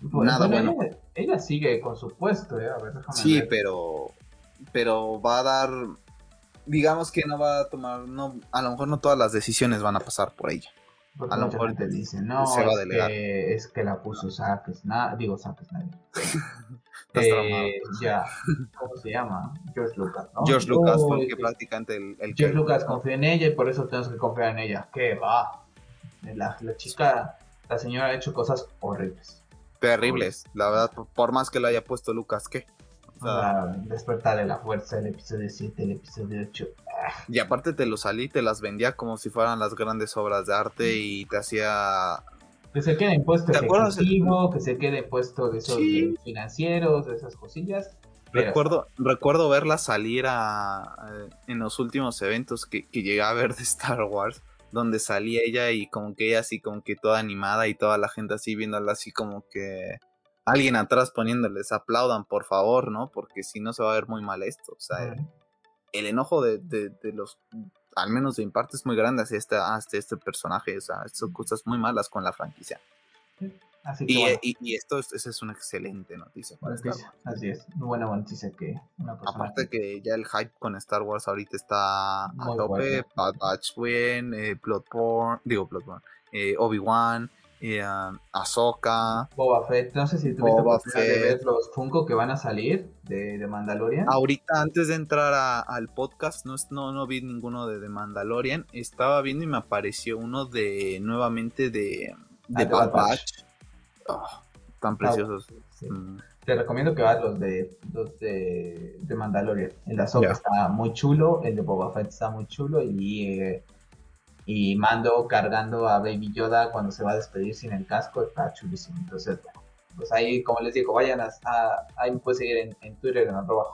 pues, nada bueno. Ella, sigue con su puesto, ¿eh? A ver, Sí, pero pero va a dar digamos que no va a tomar no a lo mejor no todas las decisiones van a pasar por ella a lo mejor te dice, no, es, que, es que la puso Zack Snyder, digo Zack Snyder. eh, ya, ¿cómo se llama? George Lucas, ¿no? George Lucas fue el que prácticamente el, el George Lucas confía en ella y por eso tenemos que confiar en ella. ¿Qué va? La, la chica, la señora ha hecho cosas horribles. Terribles, la verdad, por más que lo haya puesto Lucas, ¿qué? despertar de la fuerza, el episodio 7, el episodio 8. Y aparte te lo salí, te las vendía como si fueran las grandes obras de arte y te hacía... Que se quede en puesto ejecutivo, que se quede puesto de esos financieros, de esas cosillas. Recuerdo, recuerdo verla salir a, en los últimos eventos que, que llegué a ver de Star Wars, donde salía ella y como que ella así como que toda animada y toda la gente así viéndola así como que alguien atrás poniéndoles aplaudan por favor, ¿no? Porque si no se va a ver muy mal esto. O sea, el, enojo de, los, al menos de mi parte, es muy grande hacia este, hacia este personaje. O sea, son cosas muy malas con la franquicia. Así que, y, bueno. y, esto es, esa es una excelente noticia para Así es, muy buena noticia que una Aparte que... ya el hype con Star Wars ahorita está a tope, Bad Batch Win, eh, Bloodborne, digo Bloodborne, eh, Obi-Wan, eh, Ahsoka. Boba Fett. No sé si tuviste Boba Fett. de ver los Funko que van a salir de, de Mandalorian. Ahorita, antes de entrar al podcast, no, no, no vi ninguno de, de, Mandalorian. Estaba viendo y me apareció uno de nuevamente de, de ah, Bad Batch. Oh, tan preciosos. Mm. Te recomiendo que veas los de los de, de Mandalorian. El de Ahsoka está muy chulo, el de Boba Fett está muy chulo y, eh, y Mando cargando a Baby Yoda cuando se va a despedir sin el casco está chulísimo. Entonces, pues ahí, como les digo, vayan a, ahí me puedes seguir en, en Twitter en arroba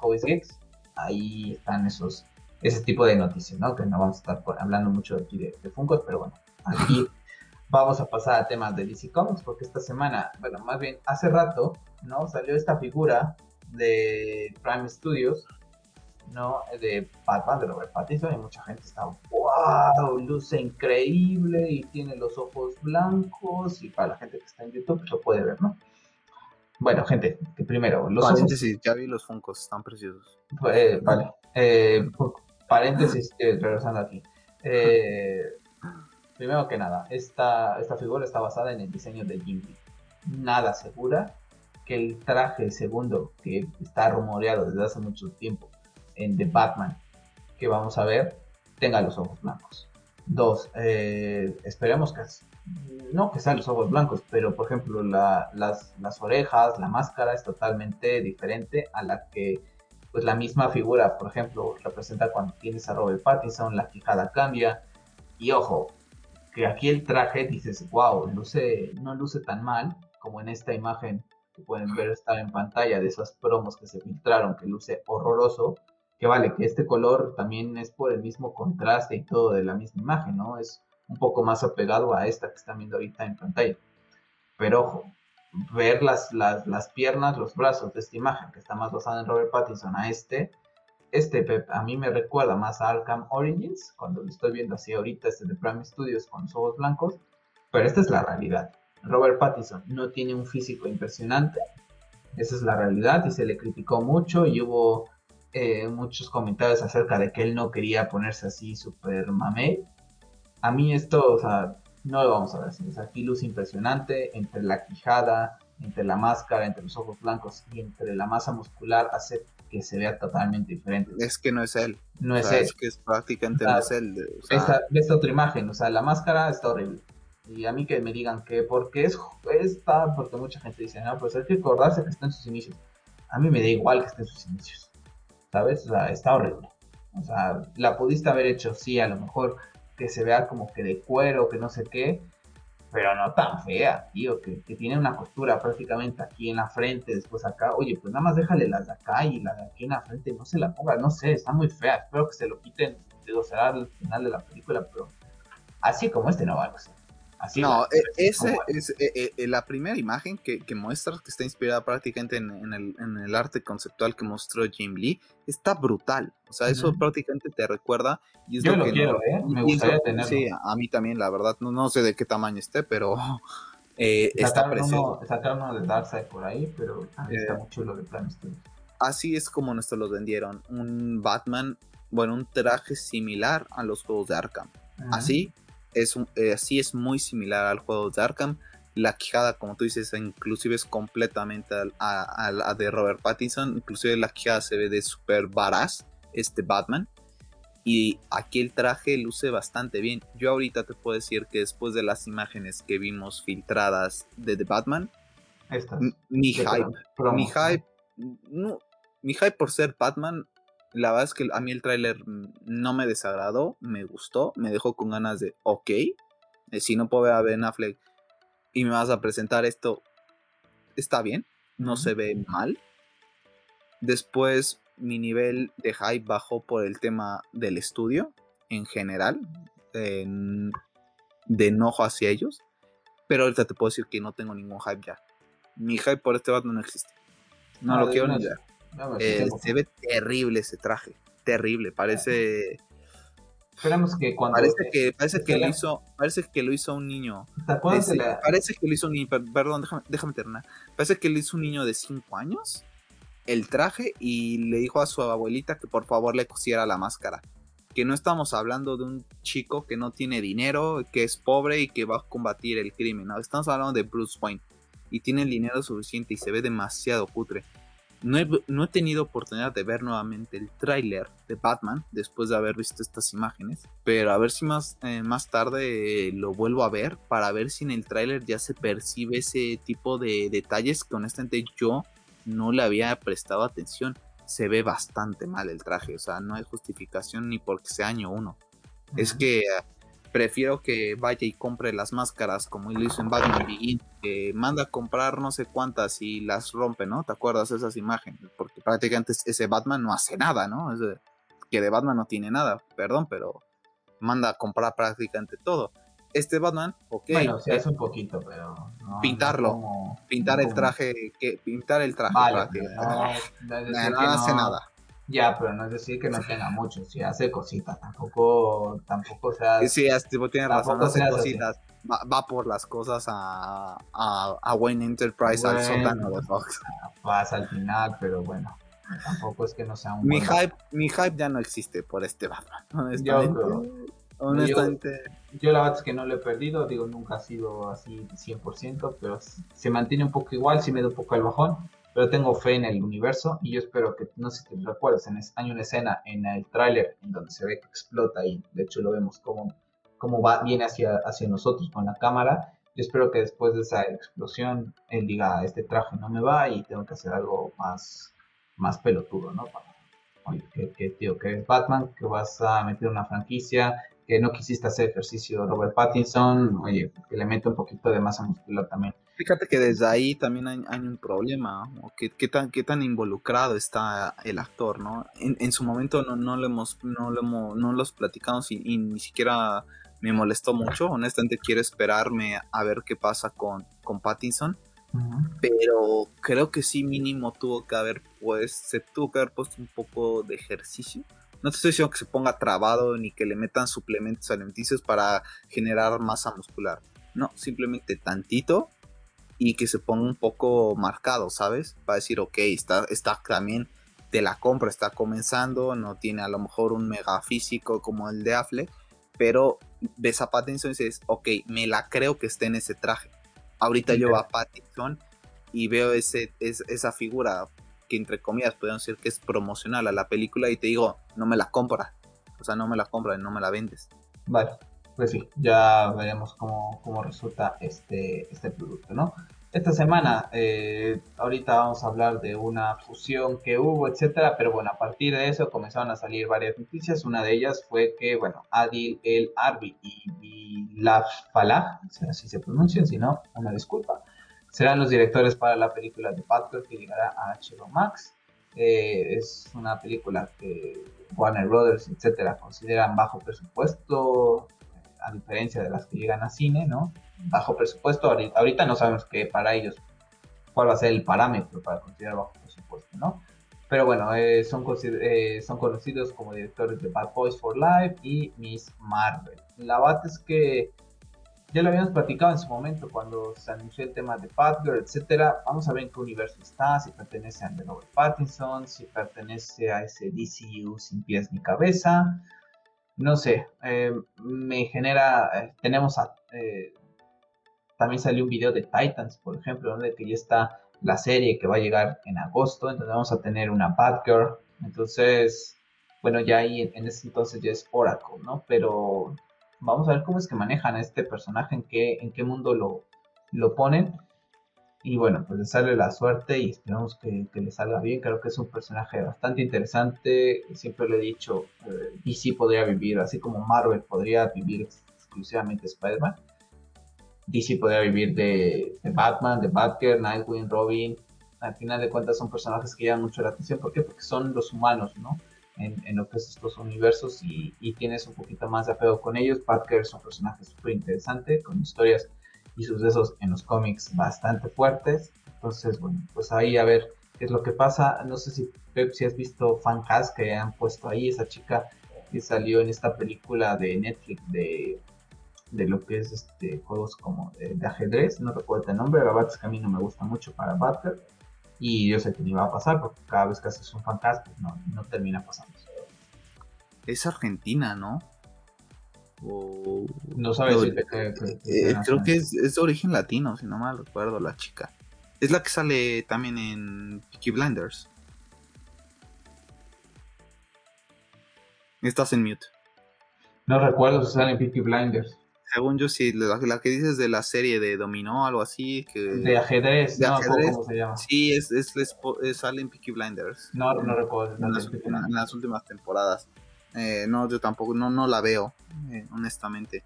Ahí están esos ese tipo de noticias, ¿no? Que no vamos a estar hablando mucho aquí de, de Funkos, pero bueno, aquí vamos a pasar a temas de DC Comics, porque esta semana, bueno, más bien hace rato, ¿no? Salió esta figura de Prime Studios, ¿no? De Batman, de Robert Pattinson, y mucha gente está, wow, luce increíble y tiene los ojos blancos, y para la gente que está en YouTube lo puede ver, ¿no? Bueno, gente, que primero, los paréntesis, ya vi los Funkos, están preciosos. Eh, vale, eh, paréntesis, eh, regresando aquí. Eh, Primero que nada, esta, esta figura está basada en el diseño de Jim. Nada asegura que el traje segundo que está rumoreado desde hace mucho tiempo en The Batman que vamos a ver tenga los ojos blancos. Dos, eh, esperemos que no que sean los ojos blancos, pero por ejemplo las, las, orejas, la máscara es totalmente diferente a la que pues la misma figura, por ejemplo, representa cuando tienes a Robert Pattinson, la quijada cambia. Y ojo, que aquí el traje dices, wow, luce, no luce tan mal como en esta imagen que pueden ver estar en pantalla de esas promos que se filtraron, que luce horroroso, que vale, que este color también es por el mismo contraste y todo de la misma imagen, ¿no? Es un poco más apegado a esta que están viendo ahorita en pantalla. Pero ojo, ver las, las, las piernas, los brazos de esta imagen que está más basada en Robert Pattinson a este, este a mí me recuerda más a Arkham Origins, cuando lo estoy viendo así ahorita, este de Prime Studios con los ojos blancos, pero esta es la realidad. Robert Pattinson no tiene un físico impresionante, esa es la realidad y se le criticó mucho y hubo eh, muchos comentarios acerca de que él no quería ponerse así super mamey. A mí esto, o sea, no lo vamos a ver así. Aquí luz impresionante entre la quijada, entre la máscara, entre los ojos blancos y entre la masa muscular hace que se vea totalmente diferente. Es que no es él. No es él. Es que es prácticamente no es él. esta, otra imagen, o sea, la máscara está horrible. Y a mí que me digan que porque es esta, porque mucha gente dice, no, pues hay que acordarse que está en sus inicios. A mí me da igual que esté en sus inicios. ¿Sabes? O sea, está horrible. O sea, la pudiste haber hecho, sí, a lo mejor que se vea como que de cuero, que no sé qué, pero no tan fea, tío, que, tiene una costura prácticamente aquí en la frente, después acá, oye, pues nada más déjale las de acá y la de aquí en la frente, no se la ponga, no sé, está muy fea, espero que se lo quiten, de será al final de la película, pero así como este no va a ser no, e, ese es e, e, la primera imagen que, que muestras que está inspirada prácticamente en, el, arte conceptual que mostró Jim Lee. Está brutal. O sea, eso prácticamente te recuerda. Y Yo lo, quiero, ¿eh? Me gustaría tenerlo. Sí, a mí también, la verdad. No, no sé de qué tamaño esté, pero eh, está precioso. Sacaron uno de Darkseid por ahí, pero está eh, muy chulo de plan Así es como nos los vendieron. Un Batman, bueno, un traje similar a los juegos de Arkham. Así es eh, así es muy similar al juego de Arkham. La quijada, como tú dices, inclusive es completamente a, la de Robert Pattinson. Inclusive la quijada se ve de super varaz, este Batman. Y aquí el traje luce bastante bien. Yo ahorita te puedo decir que después de las imágenes que vimos filtradas de The Batman, mi hype, mi hype, no, mi hype por ser Batman la verdad es que a mí el tráiler no me desagradó, me gustó, me dejó con ganas de, ok, eh, si no puedo ver a Ben Affleck y me vas a presentar esto, está bien, no se ve mal. Después mi nivel de hype bajó por el tema del estudio en general, de enojo hacia ellos. Pero ahorita te puedo decir que no tengo ningún hype ya. Mi hype por este Batman no existe. No, lo quiero ni ver. Eh, se ve terrible ese traje. Terrible. Parece. Esperamos que cuando. Parece que, parece que lo hizo. Parece que lo hizo un niño. Parece que lo hizo un niño. Perdón, déjame, déjame terminar. Parece que lo hizo un niño de 5 años. El traje. Y le dijo a su abuelita que por favor le cosiera la máscara. Que no estamos hablando de un chico que no tiene dinero, que es pobre y que va a combatir el crimen. No, estamos hablando de Bruce Wayne. Y tiene el dinero suficiente y se ve demasiado putre no he, tenido oportunidad de ver nuevamente el tráiler de Batman después de haber visto estas imágenes, pero a ver si más, eh, más tarde lo vuelvo a ver para ver si en el tráiler ya se percibe ese tipo de detalles que honestamente yo no le había prestado atención. Se ve bastante mal el traje, o sea, no hay justificación ni porque sea año uno. Es que prefiero que vaya y compre las máscaras como lo hizo en Batman Begin, que manda a comprar no sé cuántas y las rompe, ¿no? ¿Te acuerdas esas imágenes? Porque prácticamente ese Batman no hace nada, ¿no? Es que de Batman no tiene nada, perdón, pero manda a comprar prácticamente todo. Este Batman, ok. Bueno, se hace un poquito, pero. pintarlo. pintar el traje. Que, pintar el traje prácticamente. No, hace nada. Ya, pero no es decir que no tenga mucho, si hace cositas, tampoco, tampoco sea... Sí, tipo, tiene razón, hace cositas, va, por las cosas a, a, Wayne Enterprise, al sótano de Fox. Pasa al final, pero bueno, tampoco es que no sea un... Mi, hype, mi hype ya no existe por este Batman, honestamente. honestamente. Yo, la verdad es que no lo he perdido, digo, nunca ha sido así 100%, pero se mantiene un poco igual, si me da un poco el bajón pero tengo fe en el universo y yo espero que, no sé si te recuerdas, en hay una escena en el tráiler en donde se ve que explota y de hecho lo vemos como, como va, viene hacia, hacia nosotros con la cámara. Yo espero que después de esa explosión él diga, este traje no me va y tengo que hacer algo más, más pelotudo, ¿no? Oye, que, tío, que es Batman, que vas a meter una franquicia, que no quisiste hacer ejercicio Robert Pattinson, oye, que le mete un poquito de masa muscular también. Fíjate que desde ahí también hay, un problema, ¿Qué, tan, qué tan involucrado está el actor, ¿no? En, su momento no, no, lo hemos, no, lo hemos, no los platicamos y, ni siquiera me molestó mucho. Honestamente quiero esperarme a ver qué pasa con, con Pattinson. Pero creo que sí mínimo tuvo que haber pues, se tuvo que haber puesto un poco de ejercicio. No te estoy diciendo que se ponga trabado ni que le metan suplementos alimenticios para generar masa muscular. No, simplemente tantito y que se ponga un poco marcado, ¿sabes? Para decir, ok, está, está también de la compra, está comenzando, no tiene a lo mejor un mega físico como el de Affleck, pero ves a Pattinson y dices, ok, me la creo que esté en ese traje. Ahorita yo a Pattinson y veo ese, esa figura que entre comillas podemos decir que es promocional a la película y te digo, no me la compra. O sea, no me la compra y no me la vendes. Vale pues sí, ya veremos cómo, cómo resulta este, este producto, ¿no? Esta semana, eh, ahorita vamos a hablar de una fusión que hubo, etcétera, pero bueno, a partir de eso comenzaron a salir varias noticias. Una de ellas fue que, bueno, Adil El Arbi y Bilal Falah, así se pronuncian, si no, una disculpa, serán los directores para la película de Batgirl que llegará a HBO Max. Eh, es una película que Warner Brothers, etcétera, consideran bajo presupuesto, a diferencia de las que llegan a cine, ¿no? Bajo presupuesto, ahorita, no sabemos qué para ellos, cuál va a ser el parámetro para considerar bajo presupuesto, ¿no? Pero bueno, eh, son, eh, son conocidos como directores de Bad Boys for Life y Miss Marvel. La verdad es que ya lo habíamos platicado en su momento cuando se anunció el tema de Batgirl, etcétera. Vamos a ver en qué universo está, si pertenece a Robert Pattinson, si pertenece a ese DCU sin pies ni cabeza no sé, eh, me genera, eh, tenemos, eh, también salió un video de Titans, por ejemplo, donde que ya está la serie que va a llegar en agosto, entonces vamos a tener una Batgirl, entonces, bueno, ya ahí en ese entonces ya es Oracle, ¿no? Pero vamos a ver cómo es que manejan a este personaje, en qué, en qué mundo lo, lo ponen. Y bueno, pues le sale la suerte y esperamos que, le salga bien. Creo que es un personaje bastante interesante. Siempre le he dicho, eh, DC podría vivir, así como Marvel podría vivir exclusivamente Spider-Man. DC podría vivir de, Batman, de Batgirl, Nightwing, Robin. Al final de cuentas son personajes que llaman mucho la atención. ¿Por qué? Porque son los humanos, ¿no? En, lo que es estos universos y, y, tienes un poquito más de apego con ellos. Batgirl es un personaje súper interesante, con historias y sucesos en los cómics bastante fuertes. Entonces, bueno, pues ahí a ver qué es lo que pasa. No sé si Pep, si has visto Fancast que han puesto ahí, esa chica que salió en esta película de Netflix de, de lo que es este juegos como de, ajedrez, no recuerdo el nombre, la verdad es que a mí no me gusta mucho para Battle y yo sé que ni va a pasar porque cada vez que haces un Fancast pues no, no termina pasando. Es Argentina, ¿no? O, no sabes si eh, creo que es, es, de origen latino, si no mal recuerdo, la chica. Es la que sale también en Peaky Blinders. Estás en mute. No recuerdo si sale en Peaky Blinders. Según yo, sí, la, que dices de la serie de Dominó, algo así. Que, de ajedrez, de no, ¿cómo se llama? Sí, es, es, es, sale en Peaky Blinders. No, no recuerdo. En las últimas temporadas. Eh, no, yo tampoco, no, no la veo, eh, honestamente.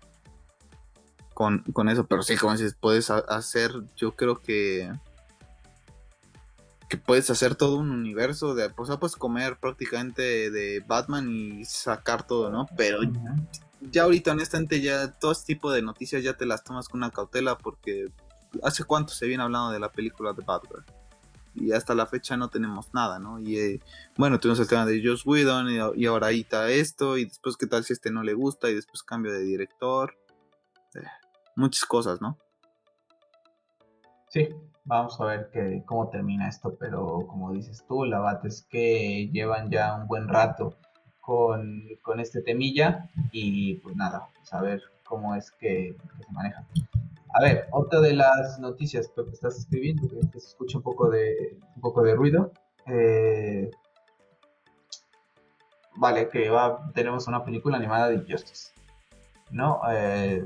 Con, con, eso, pero sí, como dices, puedes hacer, yo creo que que puedes hacer todo un universo de, pues, puedes comer prácticamente de Batman y sacar todo, ¿no? Pero ya ahorita honestamente ya todo este tipo de noticias ya te las tomas con una cautela porque hace cuánto se viene hablando de la película de Batman y hasta la fecha no tenemos nada, ¿no? Y eh, bueno, tuvimos el tema de Josh Whedon y, ahora ahí está esto y después qué tal si este no le gusta y después cambio de director. Eh, muchas cosas, ¿no? Sí, Vamos a ver que, cómo termina esto, pero como dices tú, la bat es que llevan ya un buen rato con, este temilla y pues nada, pues a ver cómo es que, se maneja. A ver, otra de las noticias que estás escribiendo, que se escucha un poco de, un poco de ruido. Eh, vale, que tenemos una película animada de Justice. ¿No? Eh,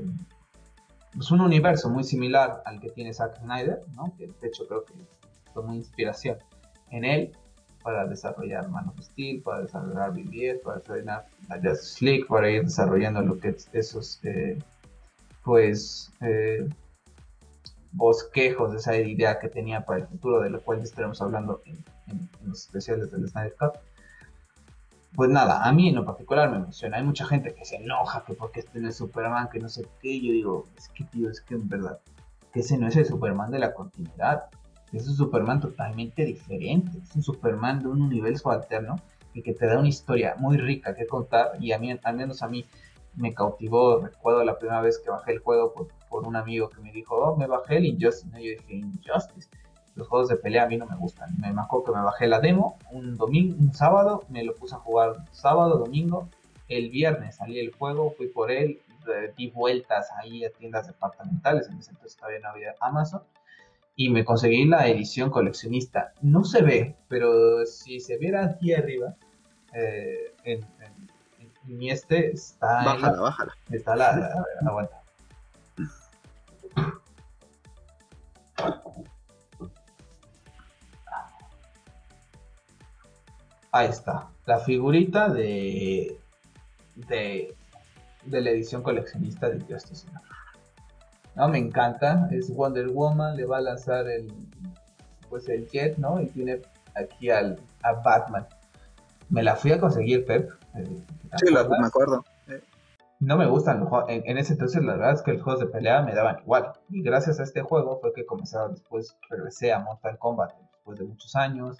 es un universo muy similar al que tiene Zack Snyder, ¿no? que de hecho creo que tomó inspiración en él para desarrollar Man of Steel, para desarrollar BBS, para desarrollar Justice League, para ir desarrollando lo que es esos, eh, pues, eh, bosquejos de esa idea que tenía para el futuro, de lo cual estaremos hablando en, en los especiales del Snyder Cup pues nada, a mí en lo particular me emociona. Hay mucha gente que se enoja que porque este no es Superman, que no sé qué. Yo digo, es que tío, es que en verdad, que ese no es el Superman de la continuidad. Es un Superman totalmente diferente. Es un Superman de un universo alterno y que te da una historia muy rica que contar. Y a mí, al menos a mí, me cautivó. Recuerdo la primera vez que bajé el juego por, un amigo que me dijo, oh, me bajé el Injustice. Yo dije, Injustice los juegos de pelea a mí no me gustan. Me acuerdo que me bajé la demo un domingo, un sábado, me lo puse a jugar sábado, domingo. El viernes salí el juego, fui por él, di vueltas ahí a tiendas departamentales, en ese entonces todavía no había Amazon, y me conseguí la edición coleccionista. No se ve, pero si se viera aquí arriba, eh, en, mi este está... Bájala, bájala. Está la... la, la aguanta. Ahí está. La figurita de, de, la edición coleccionista de Justice No, me encanta. Es Wonder Woman. Le va a lanzar el, pues el jet, ¿no? Y tiene aquí al, a Batman. Me la fui a conseguir, Pep. Eh, sí, me acuerdo. No me gustan los juegos. En, ese entonces, la verdad es que los juegos de pelea me daban igual. Y gracias a este juego fue que comenzaba después, regresé a Mortal Kombat después de muchos años.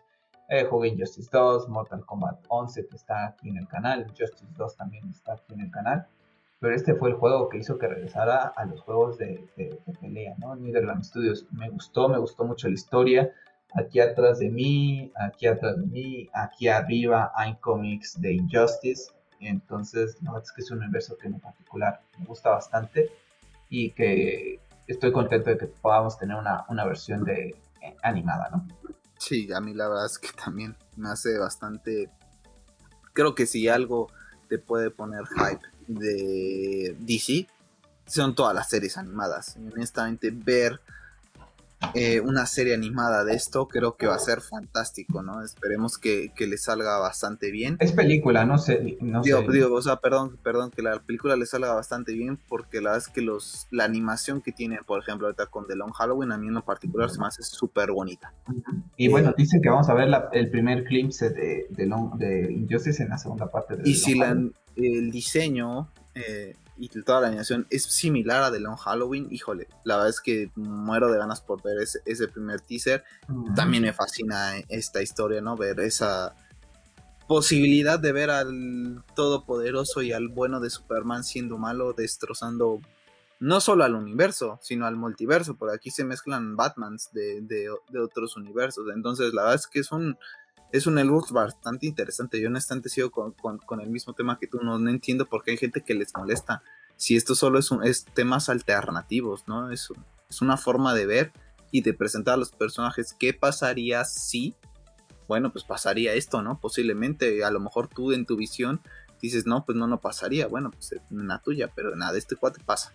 Eh, jugué Injustice 2, Mortal Kombat 11 que está aquí en el canal, Justice 2 también está aquí en el canal. Pero este fue el juego que hizo que regresara a los juegos de, pelea, ¿no? Netherland Studios. Me gustó, me gustó mucho la historia. Aquí atrás de mí, aquí atrás de mí, aquí arriba hay cómics de Injustice. Entonces, verdad es que es un universo que en particular me gusta bastante y que estoy contento de que podamos tener una, una versión de eh, animada, ¿no? Sí, a mí la verdad es que también me hace bastante... Creo que si algo te puede poner hype de DC, son todas las series animadas. honestamente, ver eh, una serie animada de esto, creo que va a ser fantástico, ¿no? Esperemos que, le salga bastante bien. Es película, no sé. No digo, digo, o sea, perdón, perdón, que la película le salga bastante bien, porque la verdad es que los, la animación que tiene, por ejemplo, ahorita con The Long Halloween, a mí en lo particular se me hace súper bonita. Y bueno, dicen que vamos a ver el primer glimpse de, de, de Injustice en la segunda parte de Y si el diseño eh, y toda la animación es similar a The Long Halloween, híjole, la verdad es que muero de ganas por ver ese, primer teaser. También me fascina esta historia, ¿no? Ver esa posibilidad de ver al todopoderoso y al bueno de Superman siendo malo, destrozando no solo al universo, sino al multiverso. Por aquí se mezclan Batmans de, de, de otros universos. Entonces, la verdad es que es un es un Elwood bastante interesante. Yo honestamente sigo con, con, el mismo tema que tú. No, entiendo por qué hay gente que les molesta. Si esto solo es, un, es temas alternativos, ¿no? Es, es una forma de ver y de presentar a los personajes. ¿Qué pasaría si? Bueno, pues pasaría esto, ¿no? Posiblemente, a lo mejor tú en tu visión dices, no, pues no, no pasaría. Bueno, pues es una tuya, pero nada, este cuate pasa.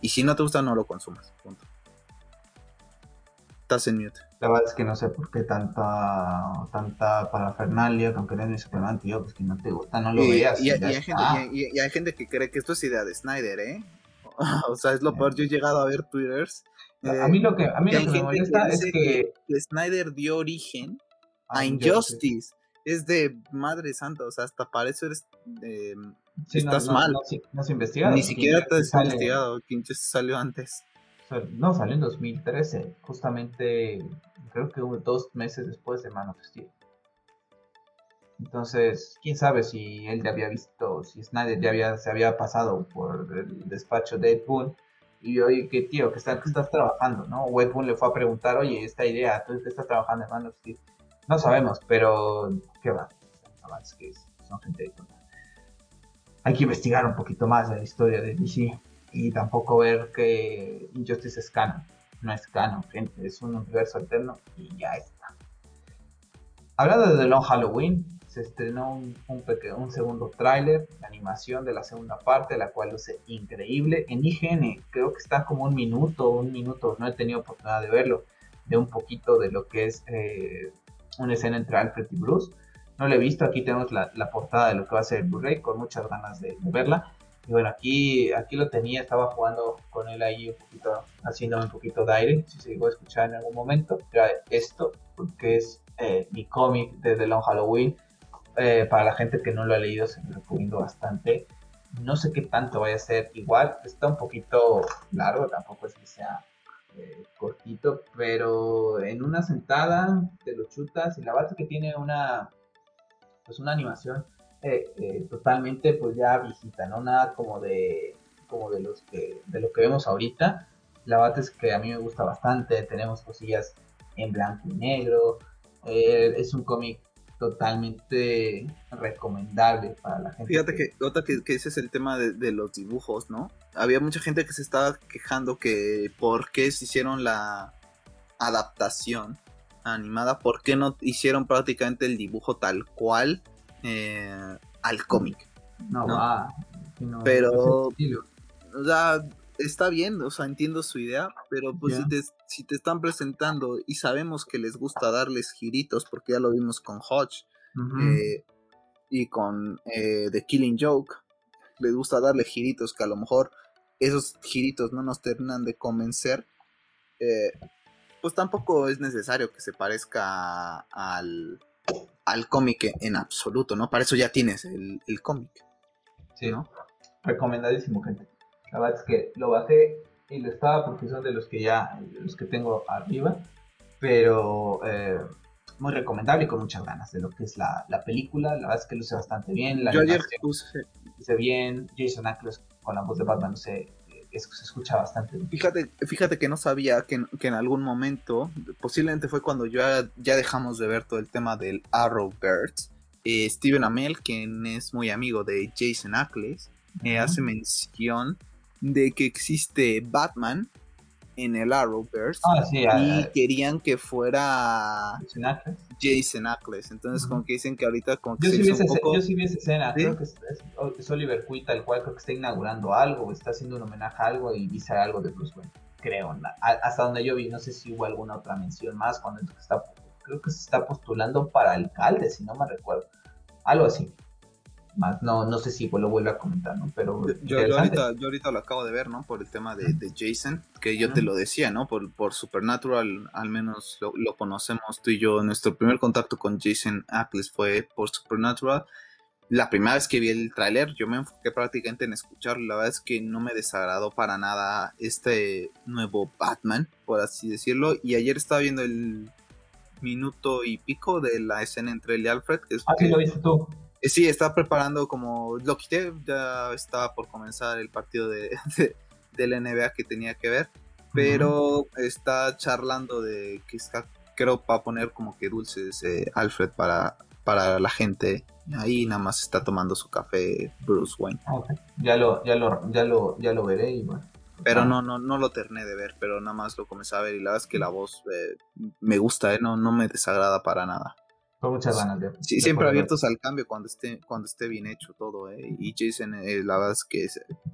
Y si no te gusta, no lo consumas. Punto. Estás en mute. La verdad es que no sé por qué tanta, tanta parafernalia con querer mi Superman, tío, pues que no te gusta, no lo veas. Y, hay gente, que cree que esto es idea de Snyder, ¿eh? o sea, es lo peor. Yo he llegado a ver twitters. a mí lo que, a mí lo que me molesta es que... Snyder dio origen a Injustice. Es de madre santa, o sea, hasta para eso eres... estás mal. No, se investigado. Ni siquiera te has investigado. Injustice salió antes. No, salió en 2013, justamente creo que dos meses después de Man of Steel. Entonces, quién sabe si él ya había visto, si Snyder ya había, se había pasado por el despacho de Ed Boon y oye, qué tío, que, está, que estás trabajando, ¿no? O Ed Boon le fue a preguntar, oye, esta idea, ¿tú qué estás trabajando en Man of Steel? No sabemos, pero qué va, que son gente Hay que investigar un poquito más de la historia de DC y tampoco ver que Injustice es canon. No es canon, gente, es un universo alterno y ya está. Hablando de The Long Halloween, se estrenó un, un, segundo tráiler de animación de la segunda parte, la cual luce increíble. En IGN creo que está como un minuto, un minuto, no he tenido oportunidad de verlo, de un poquito de lo que es eh, una escena entre Alfred y Bruce. No lo he visto, aquí tenemos la, portada de lo que va a ser el Blu-ray, con muchas ganas de verla. Y bueno, aquí, aquí lo tenía, estaba jugando con él ahí un poquito, haciéndome un poquito de aire, si se llegó a escuchar en algún momento. Era esto, porque es eh, mi cómic de The Long Halloween. Eh, para la gente que no lo ha leído, se me recomiendo bastante. No sé qué tanto vaya a ser igual, está un poquito largo, tampoco es que sea eh, cortito, pero en una sentada te lo chutas y la base que tiene una, pues una animación eh, totalmente pues ya visita, ¿no? Nada como de como de los que de lo que vemos ahorita. La bata es que a mí me gusta bastante, tenemos cosillas en blanco y negro. Eh, es un cómic totalmente recomendable para la gente. Fíjate que, otra que, ese es el tema de, los dibujos, ¿no? Había mucha gente que se estaba quejando que por qué se hicieron la adaptación animada, por qué no hicieron prácticamente el dibujo tal cual eh, al cómic. No, va. pero, o sea, está bien, o sea, entiendo su idea, pero pues si, te, si te están presentando y sabemos que les gusta darles giritos, porque ya lo vimos con Hodge eh, y con eh, The Killing Joke, les gusta darle giritos que a lo mejor esos giritos no nos terminan de convencer, pues tampoco es necesario que se parezca al, al cómic en absoluto, ¿no? Para eso ya tienes el, cómic. Sí, ¿no? Recomendadísimo, gente. La verdad es que lo bajé y lo estaba porque son de los que ya, los que tengo arriba, pero eh, muy recomendable y con muchas ganas de lo que es la, película. La verdad es que luce bastante bien. La Yo ayer puse. Luce bien. Jason Ackles con la voz de Batman, se escucha bastante. Fíjate, fíjate que no sabía que, en algún momento, posiblemente fue cuando ya, ya dejamos de ver todo el tema del Arrowverse, eh, Steven Amell, quien es muy amigo de Jason Ackles, me hace mención de que existe Batman en el Arrowverse ah, y ah, querían que fuera Jason Ackles. Jason Ackles. Entonces, como que dicen que ahorita como que yo, sí vi esa, yo sí vi esa escena, creo que es, Oliver Queen el cual creo que está inaugurando algo, está haciendo un homenaje a algo y dice algo de Bruce Wayne. Creo, hasta donde yo vi, no sé si hubo alguna otra mención más cuando está, creo que se está postulando para alcalde, si no me recuerdo. Algo así no, no sé si lo vuelvo a comentar, ¿no? Pero yo, ahorita, yo ahorita lo acabo de ver, ¿no? Por el tema de, Jason, que yo te lo decía, ¿no? Por, por Supernatural, al menos lo, conocemos tú y yo. Nuestro primer contacto con Jason Ackles fue por Supernatural. La primera vez que vi el tráiler, yo me enfoqué prácticamente en escucharlo. La verdad es que no me desagradó para nada este nuevo Batman, por así decirlo. Y ayer estaba viendo el minuto y pico de la escena entre él y Alfred. Que ah, sí, lo viste tú. Eh, sí, estaba preparando como lo quité, ya estaba por comenzar el partido de, de, la NBA que tenía que ver, pero está charlando de que está, creo, para poner como que dulces eh, Alfred para, para la gente. Ahí nada más está tomando su café Bruce Wayne. Ya lo, ya lo, ya lo, ya lo veré y bueno. Pero no, no, no lo terminé de ver, pero nada más lo comencé a ver y la verdad es que la voz eh, me gusta, no, no me desagrada para nada. Con muchas ganas de. Sí, siempre abiertos al cambio cuando esté, cuando esté bien hecho todo, ¿eh? Y Jason, eh, la verdad es que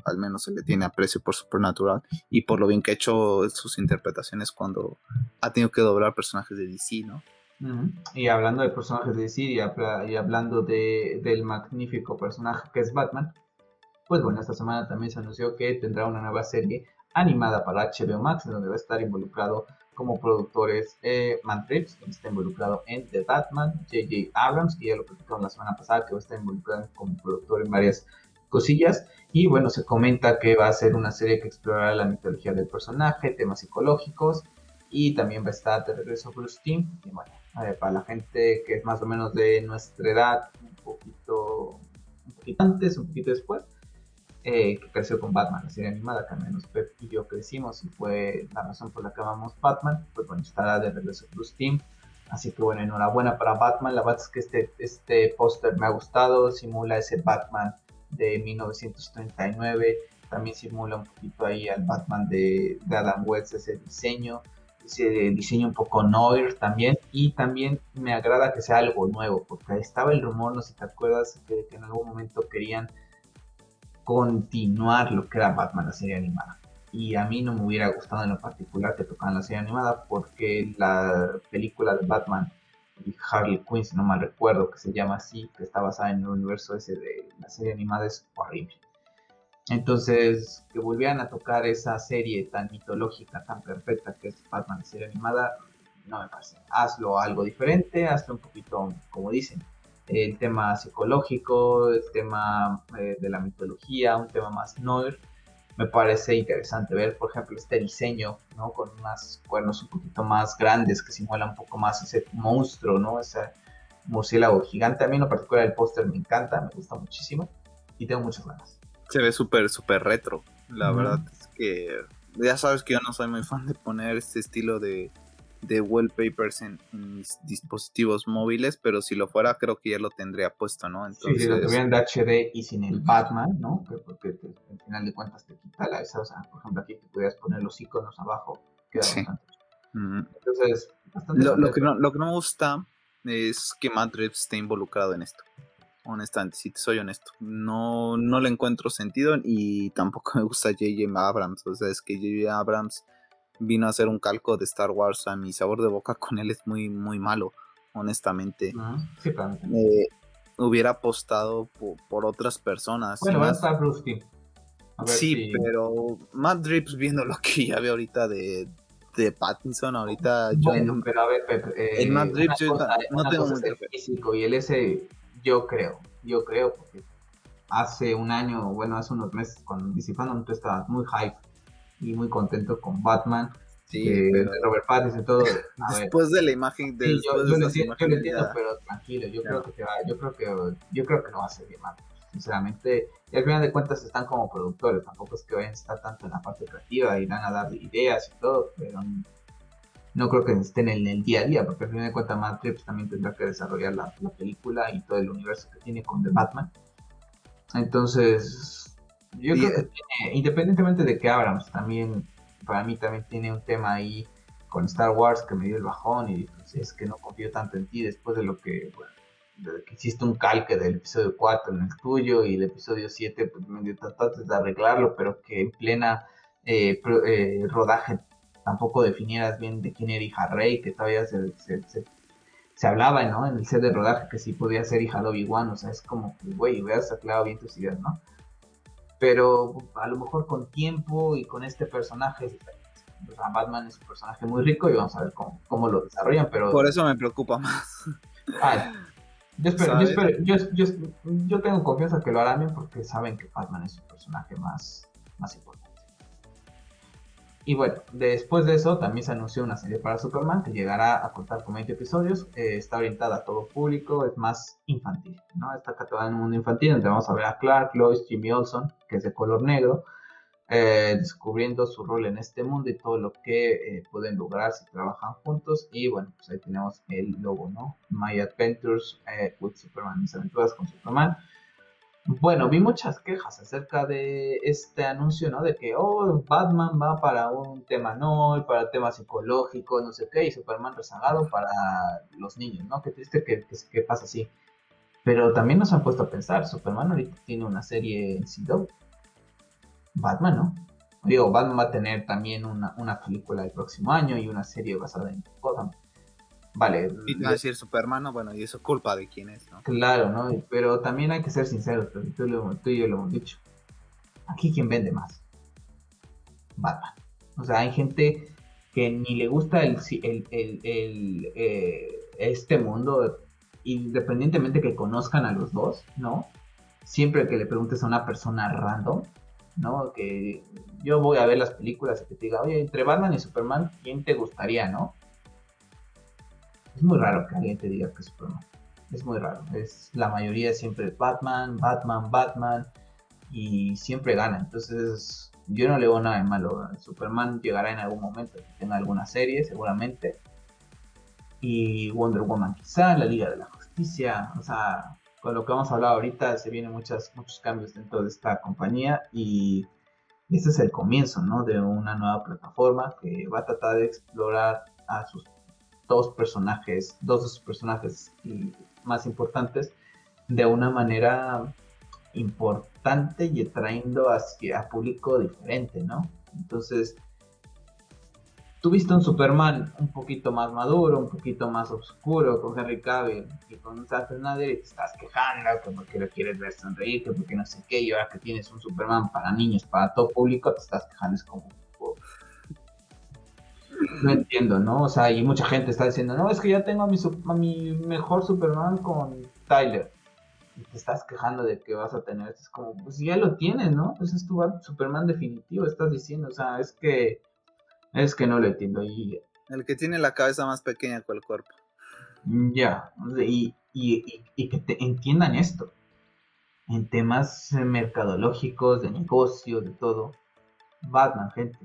al menos se le tiene aprecio por Supernatural y por lo bien que ha hecho sus interpretaciones cuando ha tenido que doblar personajes de DC, ¿no? Y hablando de personajes de DC y, hablando de, del magnífico personaje que es Batman, pues bueno, esta semana también se anunció que tendrá una nueva serie animada para HBO Max, en donde va a estar involucrado como productores eh, Trips, que está involucrado en The Batman, J.J. Abrams, que ya lo platicamos la semana pasada, que va a estar involucrado como productor en varias cosillas. Y bueno, se comenta que va a ser una serie que explorará la mitología del personaje, temas psicológicos, y también va a estar de regreso Bruce Team. Y bueno, para la gente que es más o menos de nuestra edad, un poquito, un poquito antes, un poquito después, eh, que creció con Batman, la serie animada, que al menos Pep y yo crecimos y fue la razón por la que amamos Batman, pues bueno, estará de regreso Bruce Team. Así que bueno, enhorabuena para Batman. La verdad es que este, este póster me ha gustado, simula ese Batman de 1939, también simula un poquito ahí al Batman de, de Adam West, ese diseño, ese diseño un poco noir también, y también me agrada que sea algo nuevo, porque estaba el rumor, no sé si te acuerdas, que en algún momento querían continuar lo que era Batman, la serie animada. Y a mí no me hubiera gustado en lo particular que tocaran la serie animada porque la película de Batman y Harley Quinn, si no mal recuerdo, que se llama así, que está basada en el universo ese de la serie animada, es horrible. Entonces, que volvieran a tocar esa serie tan mitológica, tan perfecta que es Batman, la serie animada, no me parece. Hazlo algo diferente, hazlo un poquito, como dicen, el tema psicológico, el tema eh, de la mitología, un tema más noir. Me parece interesante ver, por ejemplo, este diseño, ¿no? Con unas cuernos un poquito más grandes que simulan un poco más ese monstruo, ¿no? Ese murciélago gigante. A mí en lo particular el póster me encanta, me gusta muchísimo y tengo muchas ganas. Se ve súper, súper retro. La verdad es que ya sabes que yo no soy muy fan de poner este estilo de, de wallpapers en, mis dispositivos móviles, pero si lo fuera creo que ya lo tendría puesto, ¿no? Entonces, sí, si lo tuvieran de HD y sin el Batman, ¿no? porque al final de cuentas te quita la esa, o sea, por ejemplo aquí te pudieras poner los iconos abajo, queda sí. Entonces, lo, lo, que no, lo que no me gusta es que Reeves esté involucrado en esto. Honestamente, si te soy honesto, no, no le encuentro sentido y tampoco me gusta J.J. Abrams. O sea, es que J.J. Abrams vino a hacer un calco de Star Wars. A mi sabor de boca con él es muy, muy malo, honestamente. Eh, hubiera apostado por, otras personas. Bueno, va a estar Bruce Sí, pero Matt Drips viendo lo que ya ve ahorita de, de Pattinson ahorita bueno, pero a ver Pepe, el Matt Drips yo no tengo mucho físico y el ese yo creo yo creo porque hace un año bueno hace unos meses cuando disipando tú estabas muy hype y muy contento con Batman. Sí, eh, Robert Pattinson y todo. después de la imagen de, yo, yo, lo entiendo, yo, lo entiendo, pero tranquilo, yo creo que te va, yo creo que yo creo que no va a ser bien mal. Sinceramente, y al final de cuentas están como productores, tampoco es que vayan a estar tanto en la parte creativa van a dar ideas y todo, pero no creo que estén en el día a día, porque al final de cuentas Matt Reeves también tendrá que desarrollar la, la película y todo el universo que tiene con The Batman. Entonces, yo creo que tiene, independientemente de que Abrams también, para mí también tiene un tema ahí con Star Wars que me dio el bajón y pues, es que no confío tanto en ti después de lo que, bueno, de que hiciste un calque del episodio 4 en el tuyo y el episodio 7 pues medio trataste de arreglarlo, pero que en plena eh, eh, rodaje tampoco definieras bien de quién era hija Rey, que todavía se, se, hablaba, ¿no? En el set de rodaje que sí podía ser hija de Obi-Wan, o sea, es como que, güey, hubieras aclarado bien tus ideas, ¿no? Pero a lo mejor con tiempo y con este personaje Batman es un personaje muy rico y vamos a ver cómo, lo desarrollan, pero... Por eso me preocupa más. yo, espero, yo, espero, yo, yo, yo, tengo confianza que lo harán bien porque saben que Batman es un personaje más, más importante. Y bueno, después de eso también se anunció una serie para Superman que llegará a contar con 20 episodios. Eh, está orientada a todo público, es más infantil, ¿no? Está catalogada en un mundo infantil donde vamos a ver a Clark, Lois, Jimmy Olson, que es de color negro, eh, descubriendo su rol en este mundo y todo lo que eh, pueden lograr si trabajan juntos. Y bueno, pues ahí tenemos el logo, ¿no? My Adventures with Superman, mis aventuras con Superman. Bueno, vi muchas quejas acerca de este anuncio, ¿no? De que, oh, Batman va para un tema no, para tema psicológico, no sé qué, y Superman rezagado para los niños, ¿no? Qué triste que, que, pasa así. Pero también nos han puesto a pensar, Superman ahorita tiene una serie en CW. Batman, ¿no? Digo, Batman va a tener también una, una película el próximo año y una serie basada en Gotham. Vale. Y decir Superman, bueno, y eso es culpa de quién es, ¿no? Claro, ¿no? Pero también hay que ser sinceros, tú, y yo lo hemos dicho. Aquí, ¿quién vende más? Batman. O sea, hay gente que ni le gusta el, el, eh, este mundo, independientemente que conozcan a los dos, ¿no? Siempre que le preguntes a una persona random, ¿no? Que yo voy a ver las películas y que te diga, oye, entre Batman y Superman, ¿quién te gustaría, no? Es muy raro que alguien te diga que Superman. Es muy raro. Es la mayoría siempre Batman, Batman, Batman y siempre gana. Entonces yo no le veo nada de malo. Superman llegará en algún momento tenga alguna serie, seguramente. Y Wonder Woman quizá, la Liga de la Justicia. O sea, con lo que hemos hablado ahorita se vienen muchos cambios dentro de esta compañía y este es el comienzo, ¿no? De una nueva plataforma que va a tratar de explorar a sus dos personajes, dos de sus personajes más importantes, de una manera importante y atrayendo hacia a público diferente, ¿no? Entonces, tuviste un Superman un poquito más maduro, un poquito más oscuro con Henry Cavill y con Zack Snyder y te estás quejando que porque lo quieres ver sonreír, que porque no sé qué, y ahora que tienes un Superman para niños, para todo público, te estás quejando, es como, no entiendo, ¿no? O sea, y mucha gente está diciendo, no, es que ya tengo a mi, mi mejor Superman con Tyler. Y te estás quejando de que vas a tener. Es como, pues ya lo tienes, ¿no? Pues es tu Superman definitivo, estás diciendo. O sea, es que. Es que no lo entiendo. Y, el que tiene la cabeza más pequeña que el cuerpo. Ya, y, y, y que te entiendan esto. En temas mercadológicos, de negocio, de todo. Batman, gente,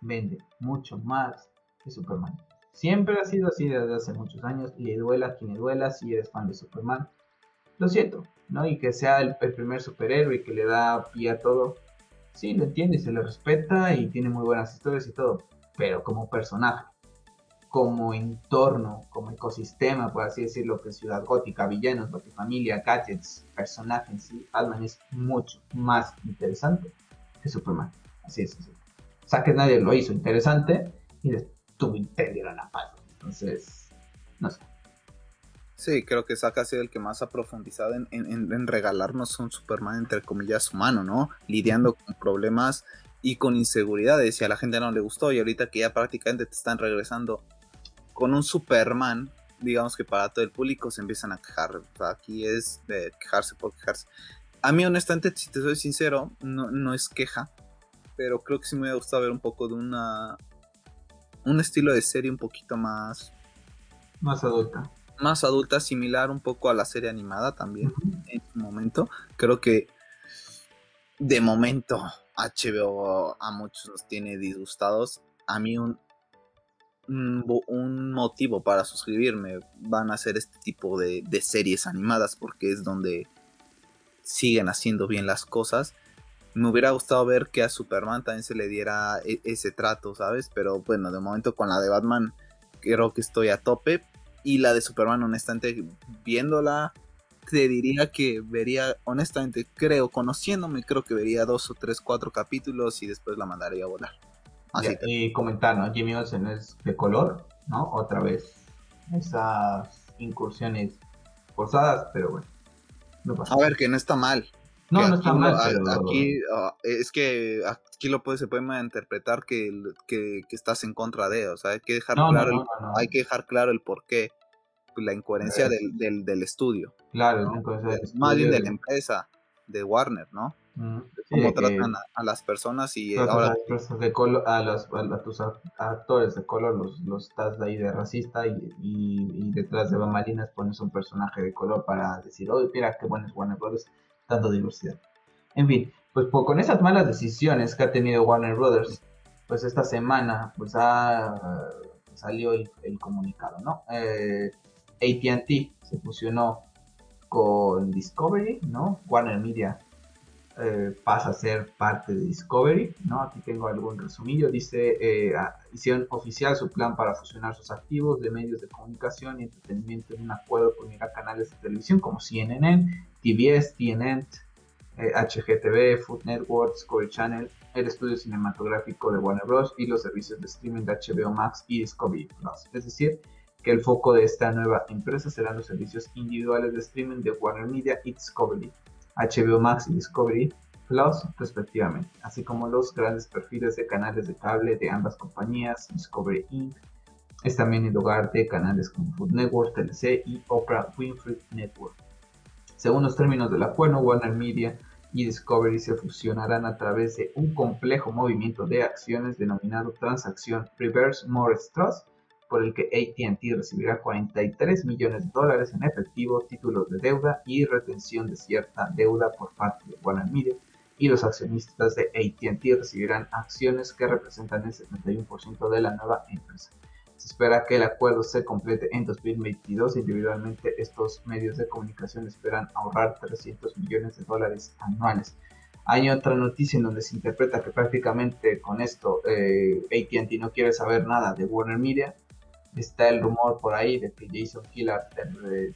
vende mucho más Superman. Siempre ha sido así desde hace muchos años, le duela a quien le duela si eres fan de Superman. Lo siento, ¿no? Y que sea el, primer superhéroe que le da pie a todo. Sí, lo entiende, se le respeta y tiene muy buenas historias y todo. Pero como personaje, como entorno, como ecosistema, por así decirlo, que Ciudad Gótica, villanos, familia, gadgets, personaje en sí, Batman es mucho más interesante que Superman. Así es. Así. O sea que nadie lo hizo interesante y después tuvo a la paz. Entonces, no sé. Sí, creo que Zack ha sido el que más ha profundizado en, regalarnos un Superman, entre comillas, humano, ¿no? Lidiando con problemas y con inseguridades. Y a la gente no le gustó. Y ahorita que ya prácticamente te están regresando con un Superman, digamos que para todo el público se empiezan a quejar. aquí es de quejarse por quejarse. A mí, honestamente, si te soy sincero, no, no es queja. Pero creo que sí me hubiera gustado ver un poco de una un estilo de serie un poquito más... Más adulta. Más adulta, similar un poco a la serie animada también en su momento. Creo que de momento HBO a muchos nos tiene disgustados. A mí un, un, motivo para suscribirme van a ser este tipo de, de series animadas porque es donde siguen haciendo bien las cosas me hubiera gustado ver que a Superman también se le diera e-, ese trato, ¿sabes? Pero bueno, de momento con la de Batman creo que estoy a tope. Y la de Superman, honestamente, viéndola, te diría que vería, honestamente, creo, conociéndome, creo que vería dos o tres, cuatro capítulos y después la mandaría a volar. Así y comentar, ¿no? Jimmy Olsen es de color, ¿no? Otra vez. Esas incursiones forzadas, pero bueno. No pasa. A ver, que no está mal. No, no está mal. Aquí ah, es que aquí lo puede, se puede interpretar que, que, estás en contra de, o sea, hay que dejar claro, el, hay que dejar claro el porqué, la incoherencia del, del, del, estudio. Claro, más bien de la empresa, de Warner, ¿no? Mm, cómo tratan a, las personas y ahora de color, a, los, a, tus actores de color los, los estás ahí de racista y, y, detrás de bambalinas pones un personaje de color para decir, oye, mira qué bueno es Warner Brothers tanto diversidad. En fin, pues con esas malas decisiones que ha tenido Warner Brothers, pues esta semana pues ha salió el, comunicado, ¿no? Eh, ATT se fusionó con Discovery, ¿no? Warner Media eh, pasa a ser parte de Discovery, ¿no? Aquí tengo algún resumillo, dice, eh, hicieron oficial su plan para fusionar sus activos de medios de comunicación y entretenimiento en un acuerdo con a canales de televisión como CNN, TBS, TNN, HGTV, eh, Food Network, Discovery Channel, el estudio cinematográfico de Warner Bros. y los servicios de streaming de HBO Max y Discovery Plus. Es decir, que el foco de esta nueva empresa serán los servicios individuales de streaming de Warner Media y Discovery HBO Max y Discovery Plus respectivamente, así como los grandes perfiles de canales de cable de ambas compañías, Discovery Inc. Es también el lugar de canales como Food Network, TLC y Oprah Winfrey Network. Según los términos del acuerdo, Warner Media y Discovery se fusionarán a través de un complejo movimiento de acciones denominado Transacción Reverse Morris Trust, por el que ATT recibirá 43 millones de dólares en efectivo, títulos de deuda y retención de cierta deuda por parte de Warner Media, y los accionistas de ATT recibirán acciones que representan el 71% de la nueva empresa. Se espera que el acuerdo se complete en 2022. Individualmente, estos medios de comunicación esperan ahorrar 300 millones de dólares anuales. Hay otra noticia en donde se interpreta que prácticamente con esto eh, ATT no quiere saber nada de Warner Media está el rumor por ahí de que Jason Killer eh,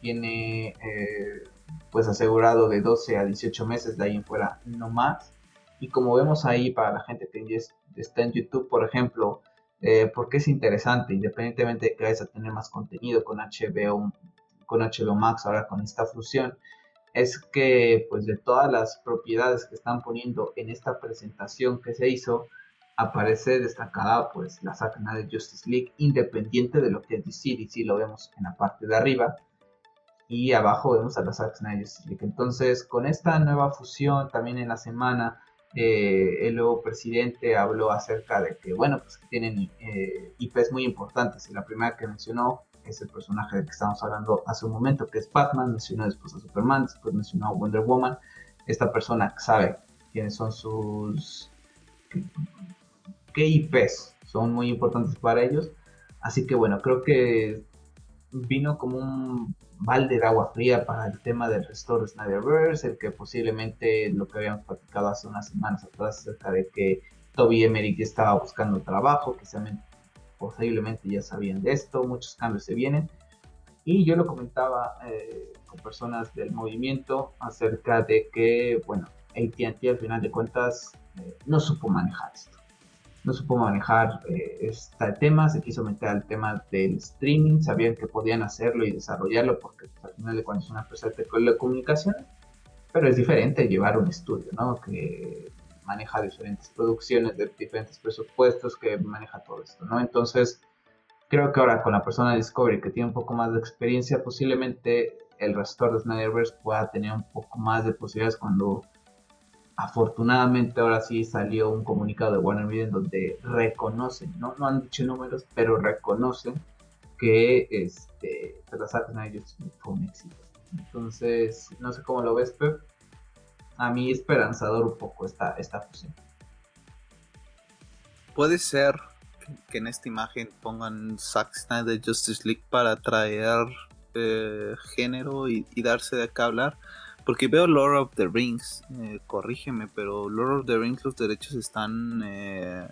tiene eh, pues asegurado de 12 a 18 meses, de ahí en fuera no más. Y como vemos ahí para la gente que está en YouTube, por ejemplo, eh, porque es interesante, independientemente de que vayas a tener más contenido con HBO, con HBO Max, ahora con esta fusión, es que pues de todas las propiedades que están poniendo en esta presentación que se hizo, aparece destacada pues la saga de Justice League independiente de lo que es DC, DC lo vemos en la parte de arriba y abajo vemos a la saga de Justice League. Entonces con esta nueva fusión también en la semana eh, el nuevo presidente habló acerca de que bueno pues tienen eh, IPs muy importantes y la primera que mencionó es el personaje del que estamos hablando hace un momento que es Batman, mencionó después a Superman, después mencionó a Wonder Woman, esta persona sabe quiénes son sus qué IPs son muy importantes para ellos. Así que bueno, creo que vino como un balde de agua fría para el tema del restore Snyderverse, el que posiblemente lo que habíamos platicado hace unas semanas atrás acerca de que Toby Emmerich estaba buscando trabajo, que posiblemente ya sabían de esto, muchos cambios se vienen. Y yo lo comentaba eh, con personas del movimiento acerca de que, bueno, ATT al final de cuentas eh, no supo manejar esto no supo manejar eh, este tema, se quiso meter al tema del streaming, sabían que podían hacerlo y desarrollarlo porque pues, al final de cuentas es una empresa de telecomunicación, pero es diferente llevar un estudio, ¿no? Que maneja diferentes producciones de diferentes presupuestos, que maneja todo esto, ¿no? Entonces, creo que ahora con la persona de Discovery que tiene un poco más de experiencia, posiblemente el restore de Snyderverse pueda tener un poco más de posibilidades cuando afortunadamente ahora sí salió un comunicado de Warner Media en donde reconocen, no, han dicho números, pero reconocen que este, pues, las artes ellos fue un éxito. Entonces, no sé cómo lo ves, Pep. A mí esperanzador un poco esta, esta fusión. Puede ser que en esta imagen pongan Zack Snyder Justice League para traer eh, género y, y darse de acá hablar porque veo Lord of the Rings, eh, corrígeme, pero Lord of the Rings los derechos están eh,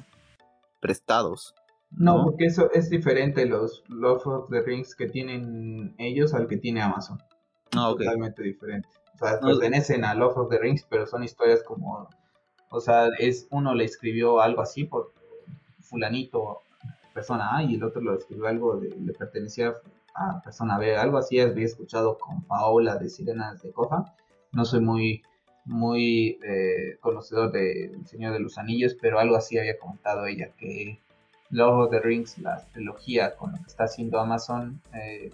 prestados. ¿no? porque eso es diferente los Lord of the Rings que tienen ellos al que tiene Amazon. Ah, Totalmente diferente. O sea, pertenecen a Lord of the Rings, pero son historias como, o sea, es uno le escribió algo así por fulanito, persona A, y el otro lo escribió algo de, le pertenecía a persona B, algo así había escuchado con Paola de Sirenas de Coja no soy muy, muy eh, conocedor del Señor de los Anillos, pero algo así había comentado ella, que Lord of the Rings, la trilogía con lo que está haciendo Amazon, eh,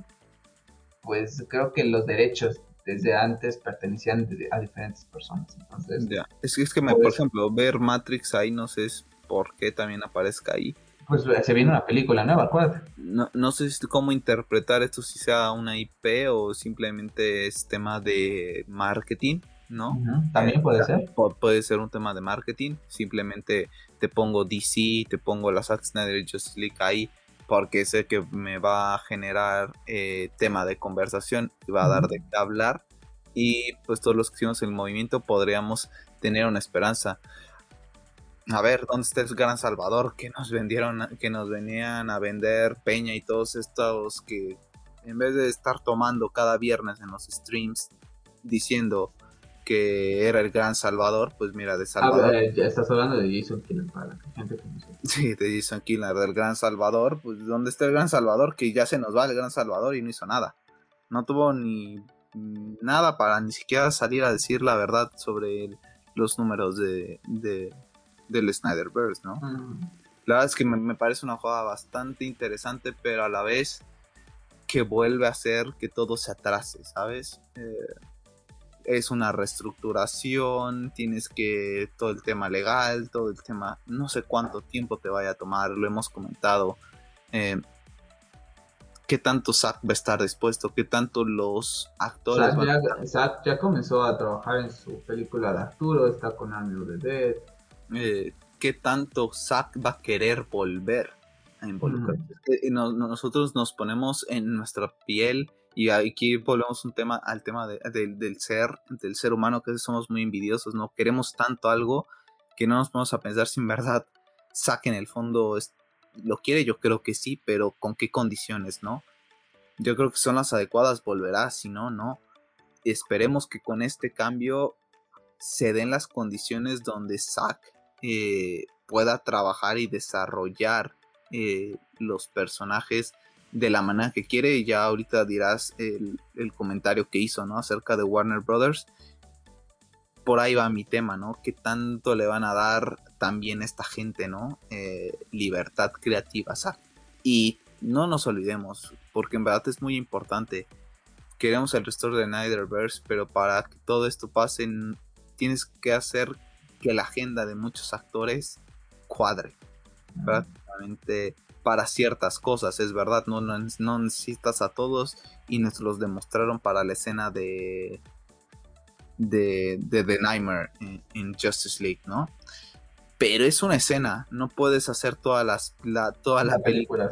pues creo que los derechos desde antes pertenecían a diferentes personas. Entonces, es, es que, me, por pues ejemplo, ver Matrix ahí no sé por qué también aparezca ahí. Pues se viene una película nueva, acuérdate. No, no sé cómo interpretar esto, si sea una IP o simplemente es tema de marketing, ¿no? También puede eh, ser. puede ser un tema de marketing, simplemente te pongo DC, te pongo la Zack Snyder Justice League ahí porque sé que me va a generar eh, tema de conversación y va a dar de qué hablar. Y pues todos los que hicimos el movimiento podríamos tener una esperanza. A ver, ¿dónde está el Gran Salvador? Que nos vendieron, que nos venían a vender Peña y todos estos que en vez de estar tomando cada viernes en los streams diciendo que era el gran Salvador, pues mira, de Salvador. Ah, ya estás hablando de Jason Killer para la gente que no Sí, de Jason Killer, del gran Salvador. Pues ¿dónde está el gran Salvador? Que ya se nos va el gran Salvador y no hizo nada. No tuvo ni nada para ni siquiera salir a decir la verdad sobre los números de, de del Snyderverse, ¿no? La verdad es que me, parece una jugada bastante interesante, pero a la vez que vuelve a hacer que todo se atrase, ¿sabes? Eh, es una reestructuración, tienes que todo el tema legal, todo el tema, no sé cuánto tiempo te vaya a tomar, lo hemos comentado. Eh, ¿Qué tanto Zack va a estar dispuesto? ¿Qué tanto los actores van ya, Zack ya comenzó a trabajar en su película de Arturo, está con Army of the Dead. Eh, ¿Qué tanto Zack va a querer volver a involucrar? Eh, nosotros nos ponemos en nuestra piel y aquí volvemos un tema al tema del ser, del ser humano, que somos muy envidiosos, ¿no? Queremos tanto algo que no nos ponemos a pensar si en verdad Zack en el fondo lo quiere, yo creo que sí, pero con qué condiciones, ¿no? Yo creo que son las adecuadas, volverá, si no, no. Esperemos que con este cambio se den las condiciones donde Zack eh, pueda trabajar y desarrollar eh, los personajes de la manera que quiere. Y ya ahorita dirás el, comentario que hizo, ¿no? Acerca de Warner Brothers. Por ahí va mi tema, ¿no? ¿Qué tanto le van a dar también a esta gente, ¿no? Eh, libertad creativa, Y no nos olvidemos, porque en verdad es muy importante. Queremos el restore de Snyderverse, pero para que todo esto pase, tienes que hacer que la agenda de muchos actores cuadre. Prácticamente para ciertas cosas, es verdad, no, no, necesitas a todos y nos los demostraron para la escena de de, de The Nightmare en, Justice League, ¿no? Pero es una escena, no puedes hacer todas las, la, toda la, película,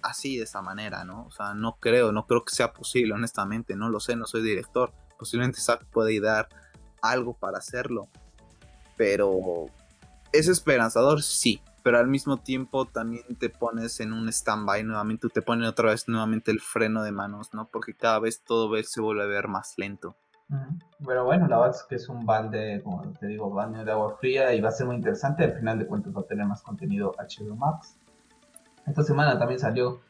así. de esa manera, ¿no? O sea, no creo, no creo que sea posible, honestamente, no lo sé, no soy director. Posiblemente Zack puede dar algo para hacerlo, pero es esperanzador, sí, pero al mismo tiempo también te pones en un stand-by nuevamente, te pones otra vez nuevamente el freno de manos, ¿no? Porque cada vez todo se vuelve a ver más lento. Pero bueno, la verdad es que es un balde, como te digo, baño de agua fría y va a ser muy interesante. Al final de cuentas va a tener más contenido HBO Max. Esta semana también salió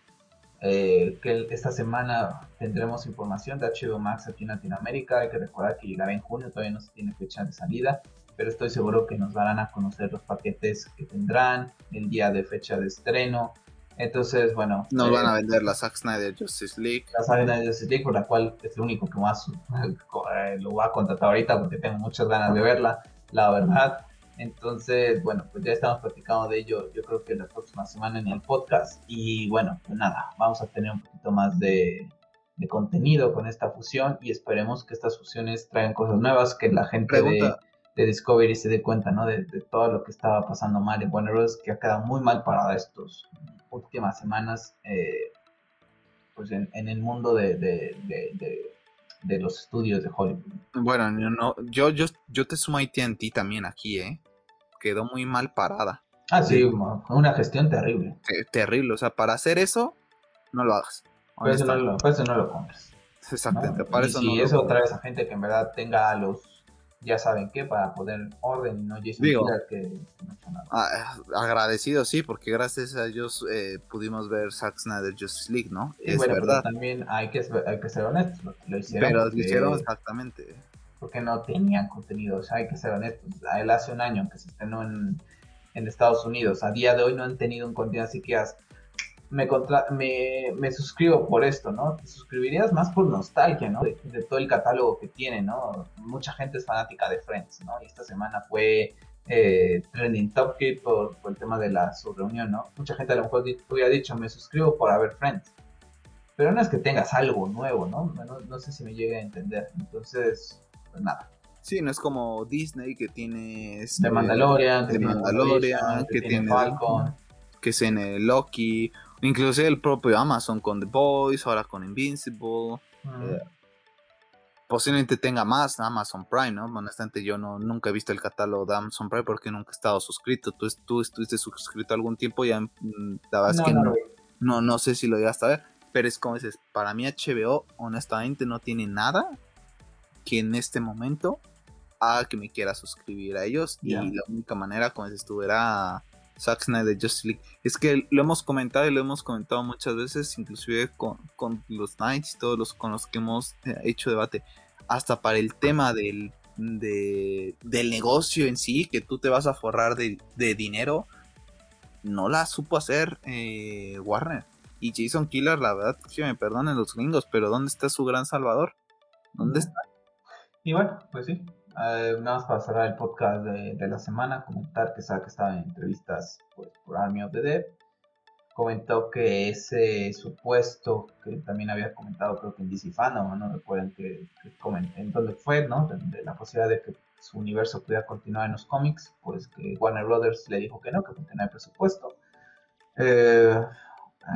eh, que esta semana tendremos información de HBO Max aquí en Latinoamérica. Hay que recordar que llegará en junio, todavía no se tiene fecha de salida pero estoy seguro que nos darán a conocer los paquetes que tendrán, el día de fecha de estreno. Entonces, bueno. Nos van a eh, vender la Zack Snyder Justice League. La Zack Snyder Justice League, por la cual es lo único que más eh, lo voy a contratar ahorita porque tengo muchas ganas de verla, la verdad. Entonces, bueno, pues ya estamos platicando de ello, yo creo que la próxima semana en el podcast. Y bueno, pues nada, vamos a tener un poquito más de, de contenido con esta fusión y esperemos que estas fusiones traigan cosas nuevas, que la gente de de Discovery se dé cuenta, ¿no? De, todo lo que estaba pasando mal en Warner Bros. que ha quedado muy mal parada estas últimas semanas, eh, pues en, el mundo de, de, los estudios de Hollywood. Bueno, yo, no, yo, yo, yo te sumo a ti también aquí, ¿eh? Quedó muy mal parada. Ah, sí, una gestión terrible. terrible, o sea, para hacer eso, no lo hagas. Por eso no lo, no lo compres. Exactamente, para eso no eso otra vez a gente que en verdad tenga los ya saben qué, para poner orden y no Jason Digo, que ah, agradecido, sí, porque gracias a ellos eh, pudimos ver Zack Snyder Justice League, ¿no? es verdad. también hay que, hay que ser honestos, lo hicieron. Pero lo hicieron exactamente. Porque no tenían contenido, o sea, hay que ser honestos. Él hace un año que se estrenó en, en Estados Unidos, a día de hoy no han tenido un contenido así que me, me, me, suscribo por esto, ¿no? Te suscribirías más por nostalgia, ¿no? De, todo el catálogo que tiene, ¿no? Mucha gente es fanática de Friends, ¿no? Y esta semana fue eh, trending topic por, por, el tema de la su reunión, ¿no? Mucha gente a lo mejor hubiera dicho, me suscribo por haber Friends. Pero no es que tengas algo nuevo, ¿no? No, no sé si me llegue a entender. Entonces, pues nada. Sí, no es como Disney que tiene... de este, Mandalorian, de Mandalorian, que, tiene, Falcon. Que es en el Loki, Inclusive el propio Amazon con The Boys, ahora con Invincible. Eh, posiblemente tenga más Amazon Prime, ¿no? Honestamente yo no, nunca he visto el catálogo de Amazon Prime porque nunca he estado suscrito. Tú, tú estuviste suscrito algún tiempo, ya mm, la no, que no, no, no, sé si lo llegaste a ver, pero es como dices, para mí HBO honestamente no tiene nada que en este momento haga que me quiera suscribir a ellos y la única manera, como dices tú, era Zack Snyder Justice League. Es que lo hemos comentado y lo hemos comentado muchas veces, inclusive con, los Knights y todos los con los que hemos eh, hecho debate hasta para el tema del, del negocio en sí, que tú te vas a forrar de, dinero, no la supo hacer eh, Warner. Y Jason Killer, la verdad, que me perdonen los gringos, pero ¿dónde está su gran salvador? ¿Dónde está? Y bueno, pues sí. Eh, nada más para cerrar el podcast de, la semana, comentar que sabe que estaba en entrevistas pues, por Army of the Dead comentó que ese supuesto que también había comentado creo que en DC Fandom, no recuerden que, en dónde fue, ¿no? De, la posibilidad de que su universo pudiera continuar en los cómics, pues que Warner Brothers le dijo que no, que no hay presupuesto. Eh,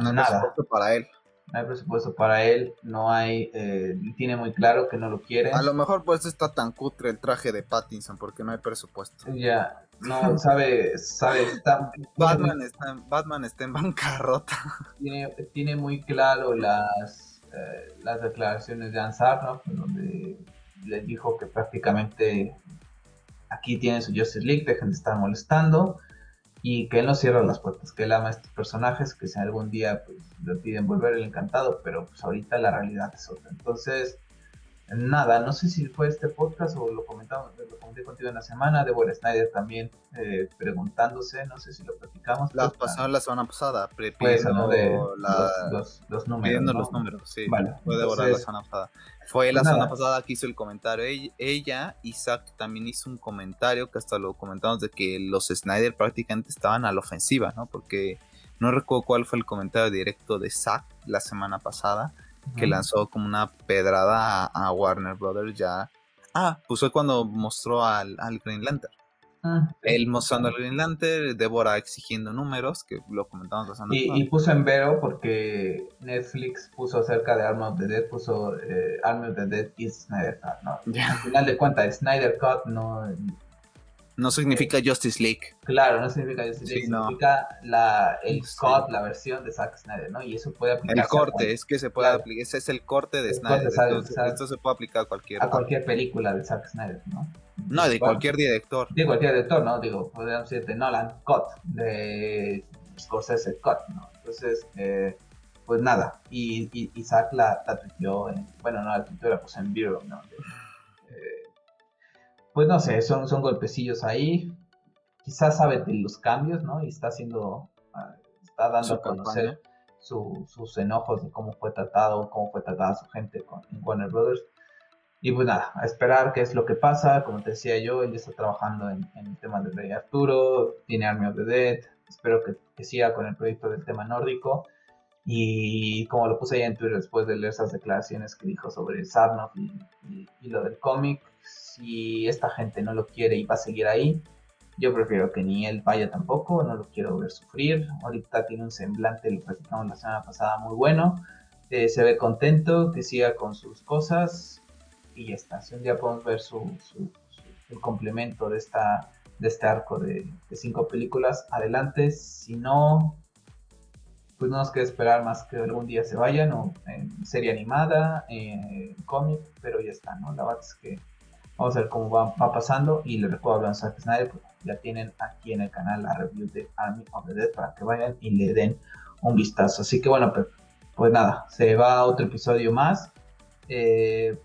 no nada. presupuesto para él no hay presupuesto para él, no hay, eh, tiene muy claro que no lo quiere. A lo mejor pues está tan cutre el traje de Pattinson porque no hay presupuesto. Ya, no, sabe, sabe, está... Batman, está, en, Batman está en bancarrota. Tiene, tiene muy claro las, eh, las declaraciones de Ansar, ¿no? Donde le dijo que prácticamente aquí tienen su Justice League, dejen de estar molestando y que él no cierra las puertas, que él ama a estos personajes, que si algún día pues, le piden volver el encantado, pero pues ahorita la realidad es otra. Entonces, nada, no sé si fue este podcast o lo comentamos, lo comenté contigo en la semana, Deborah Snyder también eh, preguntándose, no sé si lo platicamos. La, pasada, la semana pasada, pidiendo los, los, números. Pidiendo los números, sí. fue Deborah la semana pasada. Fue la semana pasada que hizo el comentario ella, Isaac también hizo un comentario que hasta lo comentamos de que los Snyder prácticamente estaban a la ofensiva, ¿no? Porque no recuerdo cuál fue el comentario directo de Zack la semana pasada, que lanzó como una pedrada a, Warner Brothers ya. Ah, pues fue cuando mostró al, al Green Lantern. Ah, Él mostrando al Green Lantern, Débora exigiendo números, que lo comentamos la y, y, puso en vero porque Netflix puso acerca de Arm of the Dead, puso eh, Arm of the Dead y Snyder Cut, ¿no? Al final de cuentas, Snyder Cut no, no significa Justice League. Claro, no significa Justice League, significa la, el cut, la versión de Zack Snyder, ¿no? Y eso puede aplicar. El corte, es que se puede aplicar, ese es el corte de Snyder. esto, se puede apliar a cualquier. A cualquier película de Zack Snyder, ¿no? No, de cualquier director. De cualquier director, ¿no? Digo, podríamos decir de Nolan, cut, de Scorsese, cut, ¿no? Entonces, eh, pues nada, y, y, Zack la, la en, bueno, no la tuiteó, la en Bureau, ¿no? Pues no sé, son, son golpecillos ahí. Quizás sabe de los cambios, ¿no? Y está haciendo, ah, está dando a conocer sus enojos de cómo fue tratado, cómo fue tratada su gente con Warner Brothers. Y pues nada, a esperar qué es lo que pasa. Como te decía yo, él está trabajando en, el tema del Rey Arturo, tiene Army of the Dead. Espero que, siga con el proyecto del tema nórdico. Y como lo puse ahí en Twitter después de leer esas declaraciones que dijo sobre Sarnoff y, y lo del cómic, si esta gente no lo quiere y va a seguir ahí, yo prefiero que ni él vaya tampoco, no lo quiero ver sufrir. Ahorita tiene un semblante, lo platicamos la semana pasada, muy bueno. Se ve contento, que siga con sus cosas y ya está. Si un día podemos ver su, el complemento de, esta, de este arco de, cinco películas, adelante. Si no, pues no nos queda esperar más que algún día se vayan o en serie animada, en cómic, pero ya está, ¿no? La verdad es que Vamos a ver cómo va, pasando. Y les recuerdo de Zack Snyder, pues ya tienen aquí en el canal la review de Army of the Dead para que vayan y le den un vistazo. Así que bueno, pues, pues nada, se va otro episodio más. Eh,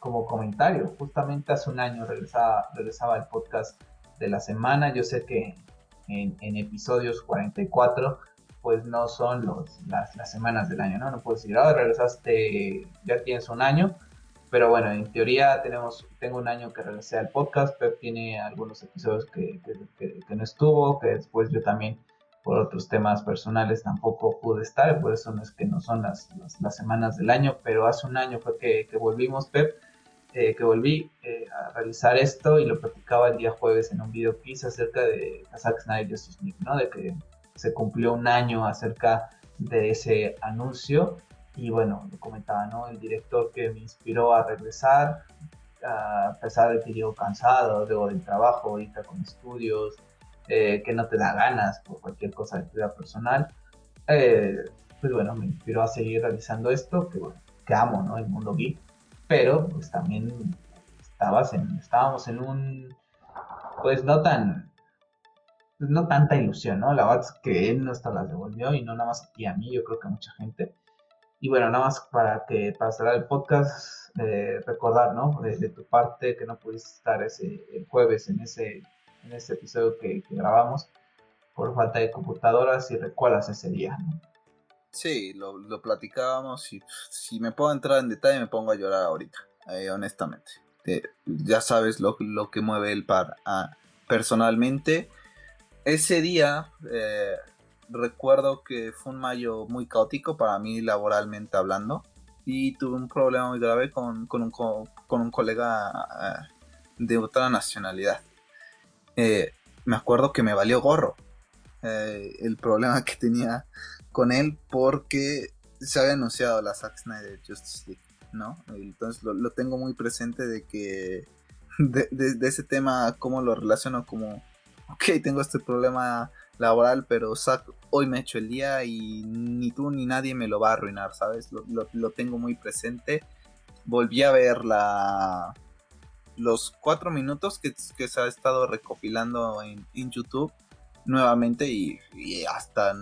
como comentario, justamente hace un año regresaba, regresaba el podcast de la semana. Yo sé que en, episodios 44 pues no son los, las, las, semanas del año, ¿no? No puedo decir, ahora regresaste, ya tienes un año, pero bueno, en teoría tenemos, tengo un año que regresé al podcast, Pep tiene algunos episodios que, que, no estuvo, que después yo también por otros temas personales tampoco pude estar, por eso no es que no son las, las, semanas del año, pero hace un año fue que, volvimos, Pep, eh, que volví eh, a realizar esto y lo platicaba el día jueves en un video que hice acerca de Zack Snyder Justice League, ¿no? De que se cumplió un año acerca de ese anuncio. Y bueno, lo comentaba, ¿no? El director que me inspiró a regresar, a pesar de que llego cansado luego del trabajo, ahorita con estudios, eh, que no te da ganas por cualquier cosa de tu vida personal, eh, pues bueno, me inspiró a seguir realizando esto, que bueno, que amo, ¿no? El mundo geek, pero pues también estabas en, estábamos en un, pues no tan, pues, no tanta ilusión, ¿no? La verdad es que él no hasta las devolvió y no nada más aquí a mí, yo creo que a mucha gente. Y bueno, nada más para que para cerrar el podcast, eh, recordar, ¿no? De, tu parte que no pudiste estar ese, el jueves en ese, en ese episodio que, grabamos por falta de computadoras y recuerdas ese día, ¿no? Sí, lo, lo, platicábamos y si me puedo entrar en detalle me pongo a llorar ahorita, eh, honestamente. Ya sabes lo, lo, que mueve el par. Ah, personalmente, ese día recuerdo que fue un mayo muy caótico para mí laboralmente hablando y tuve un problema muy grave con, con, un, con un, colega eh, de otra nacionalidad. Eh, me acuerdo que me valió gorro eh, el problema que tenía con él porque se había anunciado la Zack Snyder Justice League, ¿no? Entonces lo, lo tengo muy presente de que de, de, ese tema, cómo lo relaciono como, ok, tengo este problema laboral, pero hoy me he hecho el día y ni tú ni nadie me lo va a arruinar, ¿sabes? Lo, tengo muy presente. Volví a ver la, los cuatro minutos que, se ha estado recopilando en, YouTube nuevamente y, hasta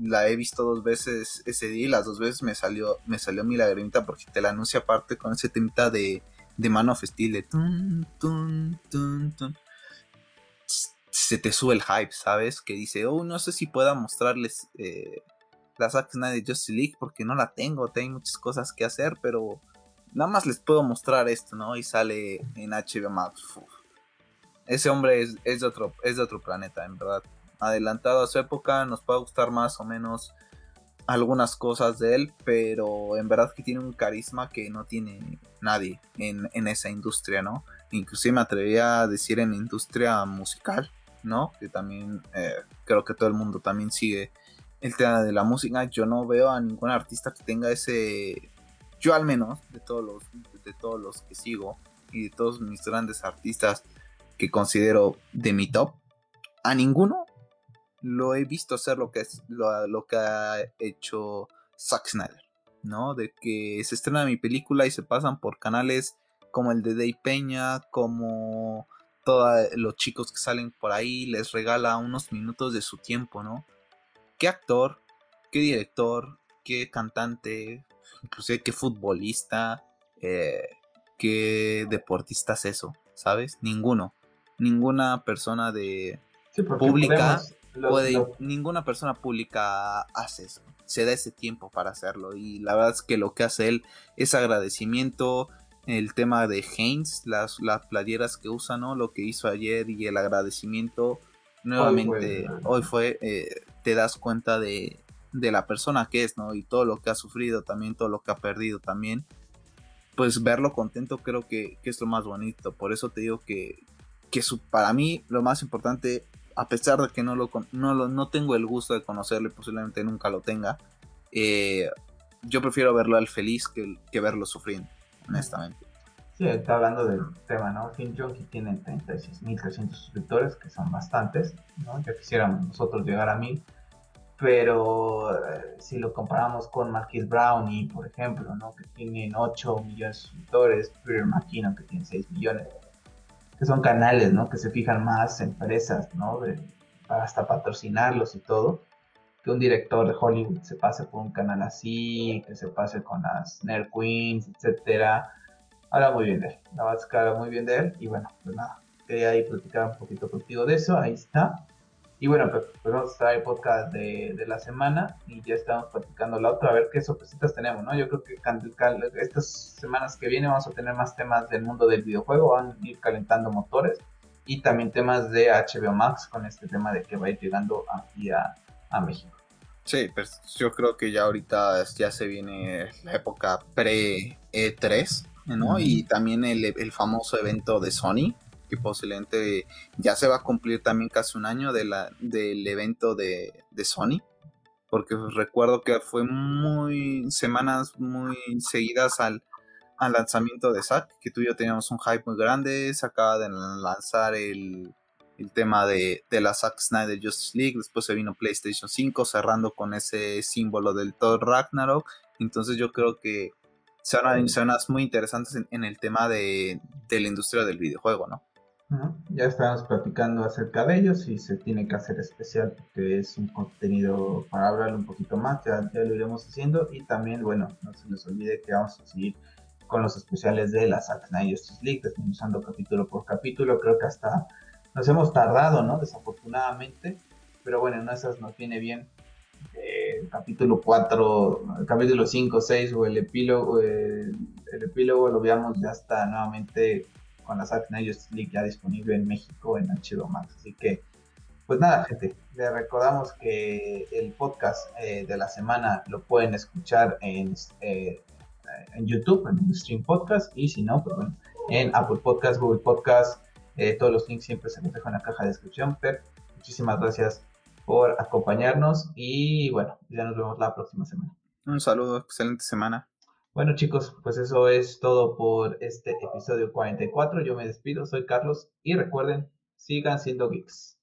la he visto dos veces ese día y las dos veces me salió, me salió mi lagrimita porque te la anuncia aparte con ese temita de, de Man of Steel de tun, tun, tun, tun se te sube el hype, ¿sabes? Que dice, oh, no sé si pueda mostrarles eh, la Zack de Justice League porque no la tengo, tengo muchas cosas que hacer, pero nada más les puedo mostrar esto, ¿no? Y sale en HBO Max. Ese hombre es, de otro, es de otro planeta, en verdad. Adelantado a su época, nos puede gustar más o menos algunas cosas de él, pero en verdad que tiene un carisma que no tiene nadie en, en esa industria, ¿no? Inclusive me atrevería a decir en industria musical, ¿no? Que también eh, creo que todo el mundo también sigue el tema de la música. Yo no veo a ningún artista que tenga ese, yo al menos, de todos los, de todos los que sigo y de todos mis grandes artistas que considero de mi top, a ninguno lo he visto hacer lo que es lo, que ha hecho Zack Snyder, ¿no? De que se estrena mi película y se pasan por canales como el de Dave Peña, como todos los chicos que salen por ahí, les regala unos minutos de su tiempo, ¿no? ¿Qué actor, qué director, qué cantante, inclusive qué futbolista, eh, qué deportista es eso? ¿Sabes? Ninguno. Ninguna persona de pública puede, ninguna persona pública hace eso. Se da ese tiempo para hacerlo. Y la verdad es que lo que hace él es agradecimiento, el tema de Haynes, las, las playeras que usa, ¿no? Lo que hizo ayer y el agradecimiento. Nuevamente, hoy fue, eh, te das cuenta de, de, la persona que es, ¿no? Y todo lo que ha sufrido también, todo lo que ha perdido también. Pues verlo contento creo que, es lo más bonito. Por eso te digo que, que su, para mí lo más importante, a pesar de que no, lo, no, lo, no tengo el gusto de conocerlo y posiblemente nunca lo tenga, eh, yo prefiero verlo al feliz que, que verlo sufriendo honestamente. Sí, está hablando del tema, ¿no? Film Junkie tiene 36.300 suscriptores, que son bastantes, ¿no? Ya quisiéramos nosotros llegar a 1000, pero eh, si lo comparamos con Marquis Brownie, por ejemplo, ¿no? Que tienen 8 millones de suscriptores, Peter McKinnon, que tiene 6 millones, que son canales, ¿no? Que se fijan más empresas, ¿no? De, hasta patrocinarlos y todo que un director de Hollywood se pase por un canal así, que se pase con las Nerd Queens, etcétera. Habla muy bien de él. La verdad es que habla muy bien de él. Y bueno, pues nada, quería ahí platicar un poquito contigo de eso. Ahí está. Y bueno, pues, pues vamos a estar el podcast de, de, la semana y ya estamos platicando la otra, a ver qué sorpresitas tenemos, ¿no? Yo creo que estas semanas que vienen vamos a tener más temas del mundo del videojuego, van a ir calentando motores y también temas de HBO Max con este tema de que va a ir llegando aquí a, a México. Sí, pues yo creo que ya ahorita ya se viene la época pre-E3, ¿no? Y también el, famoso evento de Sony, que posiblemente ya se va a cumplir también casi un año de la, del evento de, Sony. porque recuerdo que fue muy semanas muy seguidas al, al lanzamiento de Zack, que tú y yo teníamos un hype muy grande, se acaba de lanzar el, el tema de, de, la Zack Snyder Justice League, después se vino PlayStation 5 cerrando con ese símbolo del Thor Ragnarok, entonces yo creo que son zonas muy interesantes en, el tema de, de, la industria del videojuego, ¿no? Ya estamos platicando acerca de ellos y se tiene que hacer especial porque es un contenido para hablar un poquito más, ya, ya, lo iremos haciendo. Y también, bueno, no se les olvide que vamos a seguir con los especiales de la Zack Snyder Justice League, desmenuzando capítulo por capítulo, creo que hasta nos hemos tardado, ¿no? Desafortunadamente, pero bueno, en esas nos viene bien eh, capítulo 4, capítulo 5, 6 o el epílogo, eh, el epílogo lo veamos ya está nuevamente con la Zack Snyder League ya disponible en México en HBO Max. Así que, pues nada, gente, les recordamos que el podcast eh, de la semana lo pueden escuchar en, en YouTube, en Stream Podcast, y si no, pues bueno, en Apple Podcast, Google Podcast, todos los links siempre se los dejo en la caja de descripción. Pero muchísimas gracias por acompañarnos y bueno, ya nos vemos la próxima semana. Un saludo, excelente semana. Bueno chicos, pues eso es todo por este episodio 44. Yo me despido, soy Carlos y recuerden, sigan siendo geeks.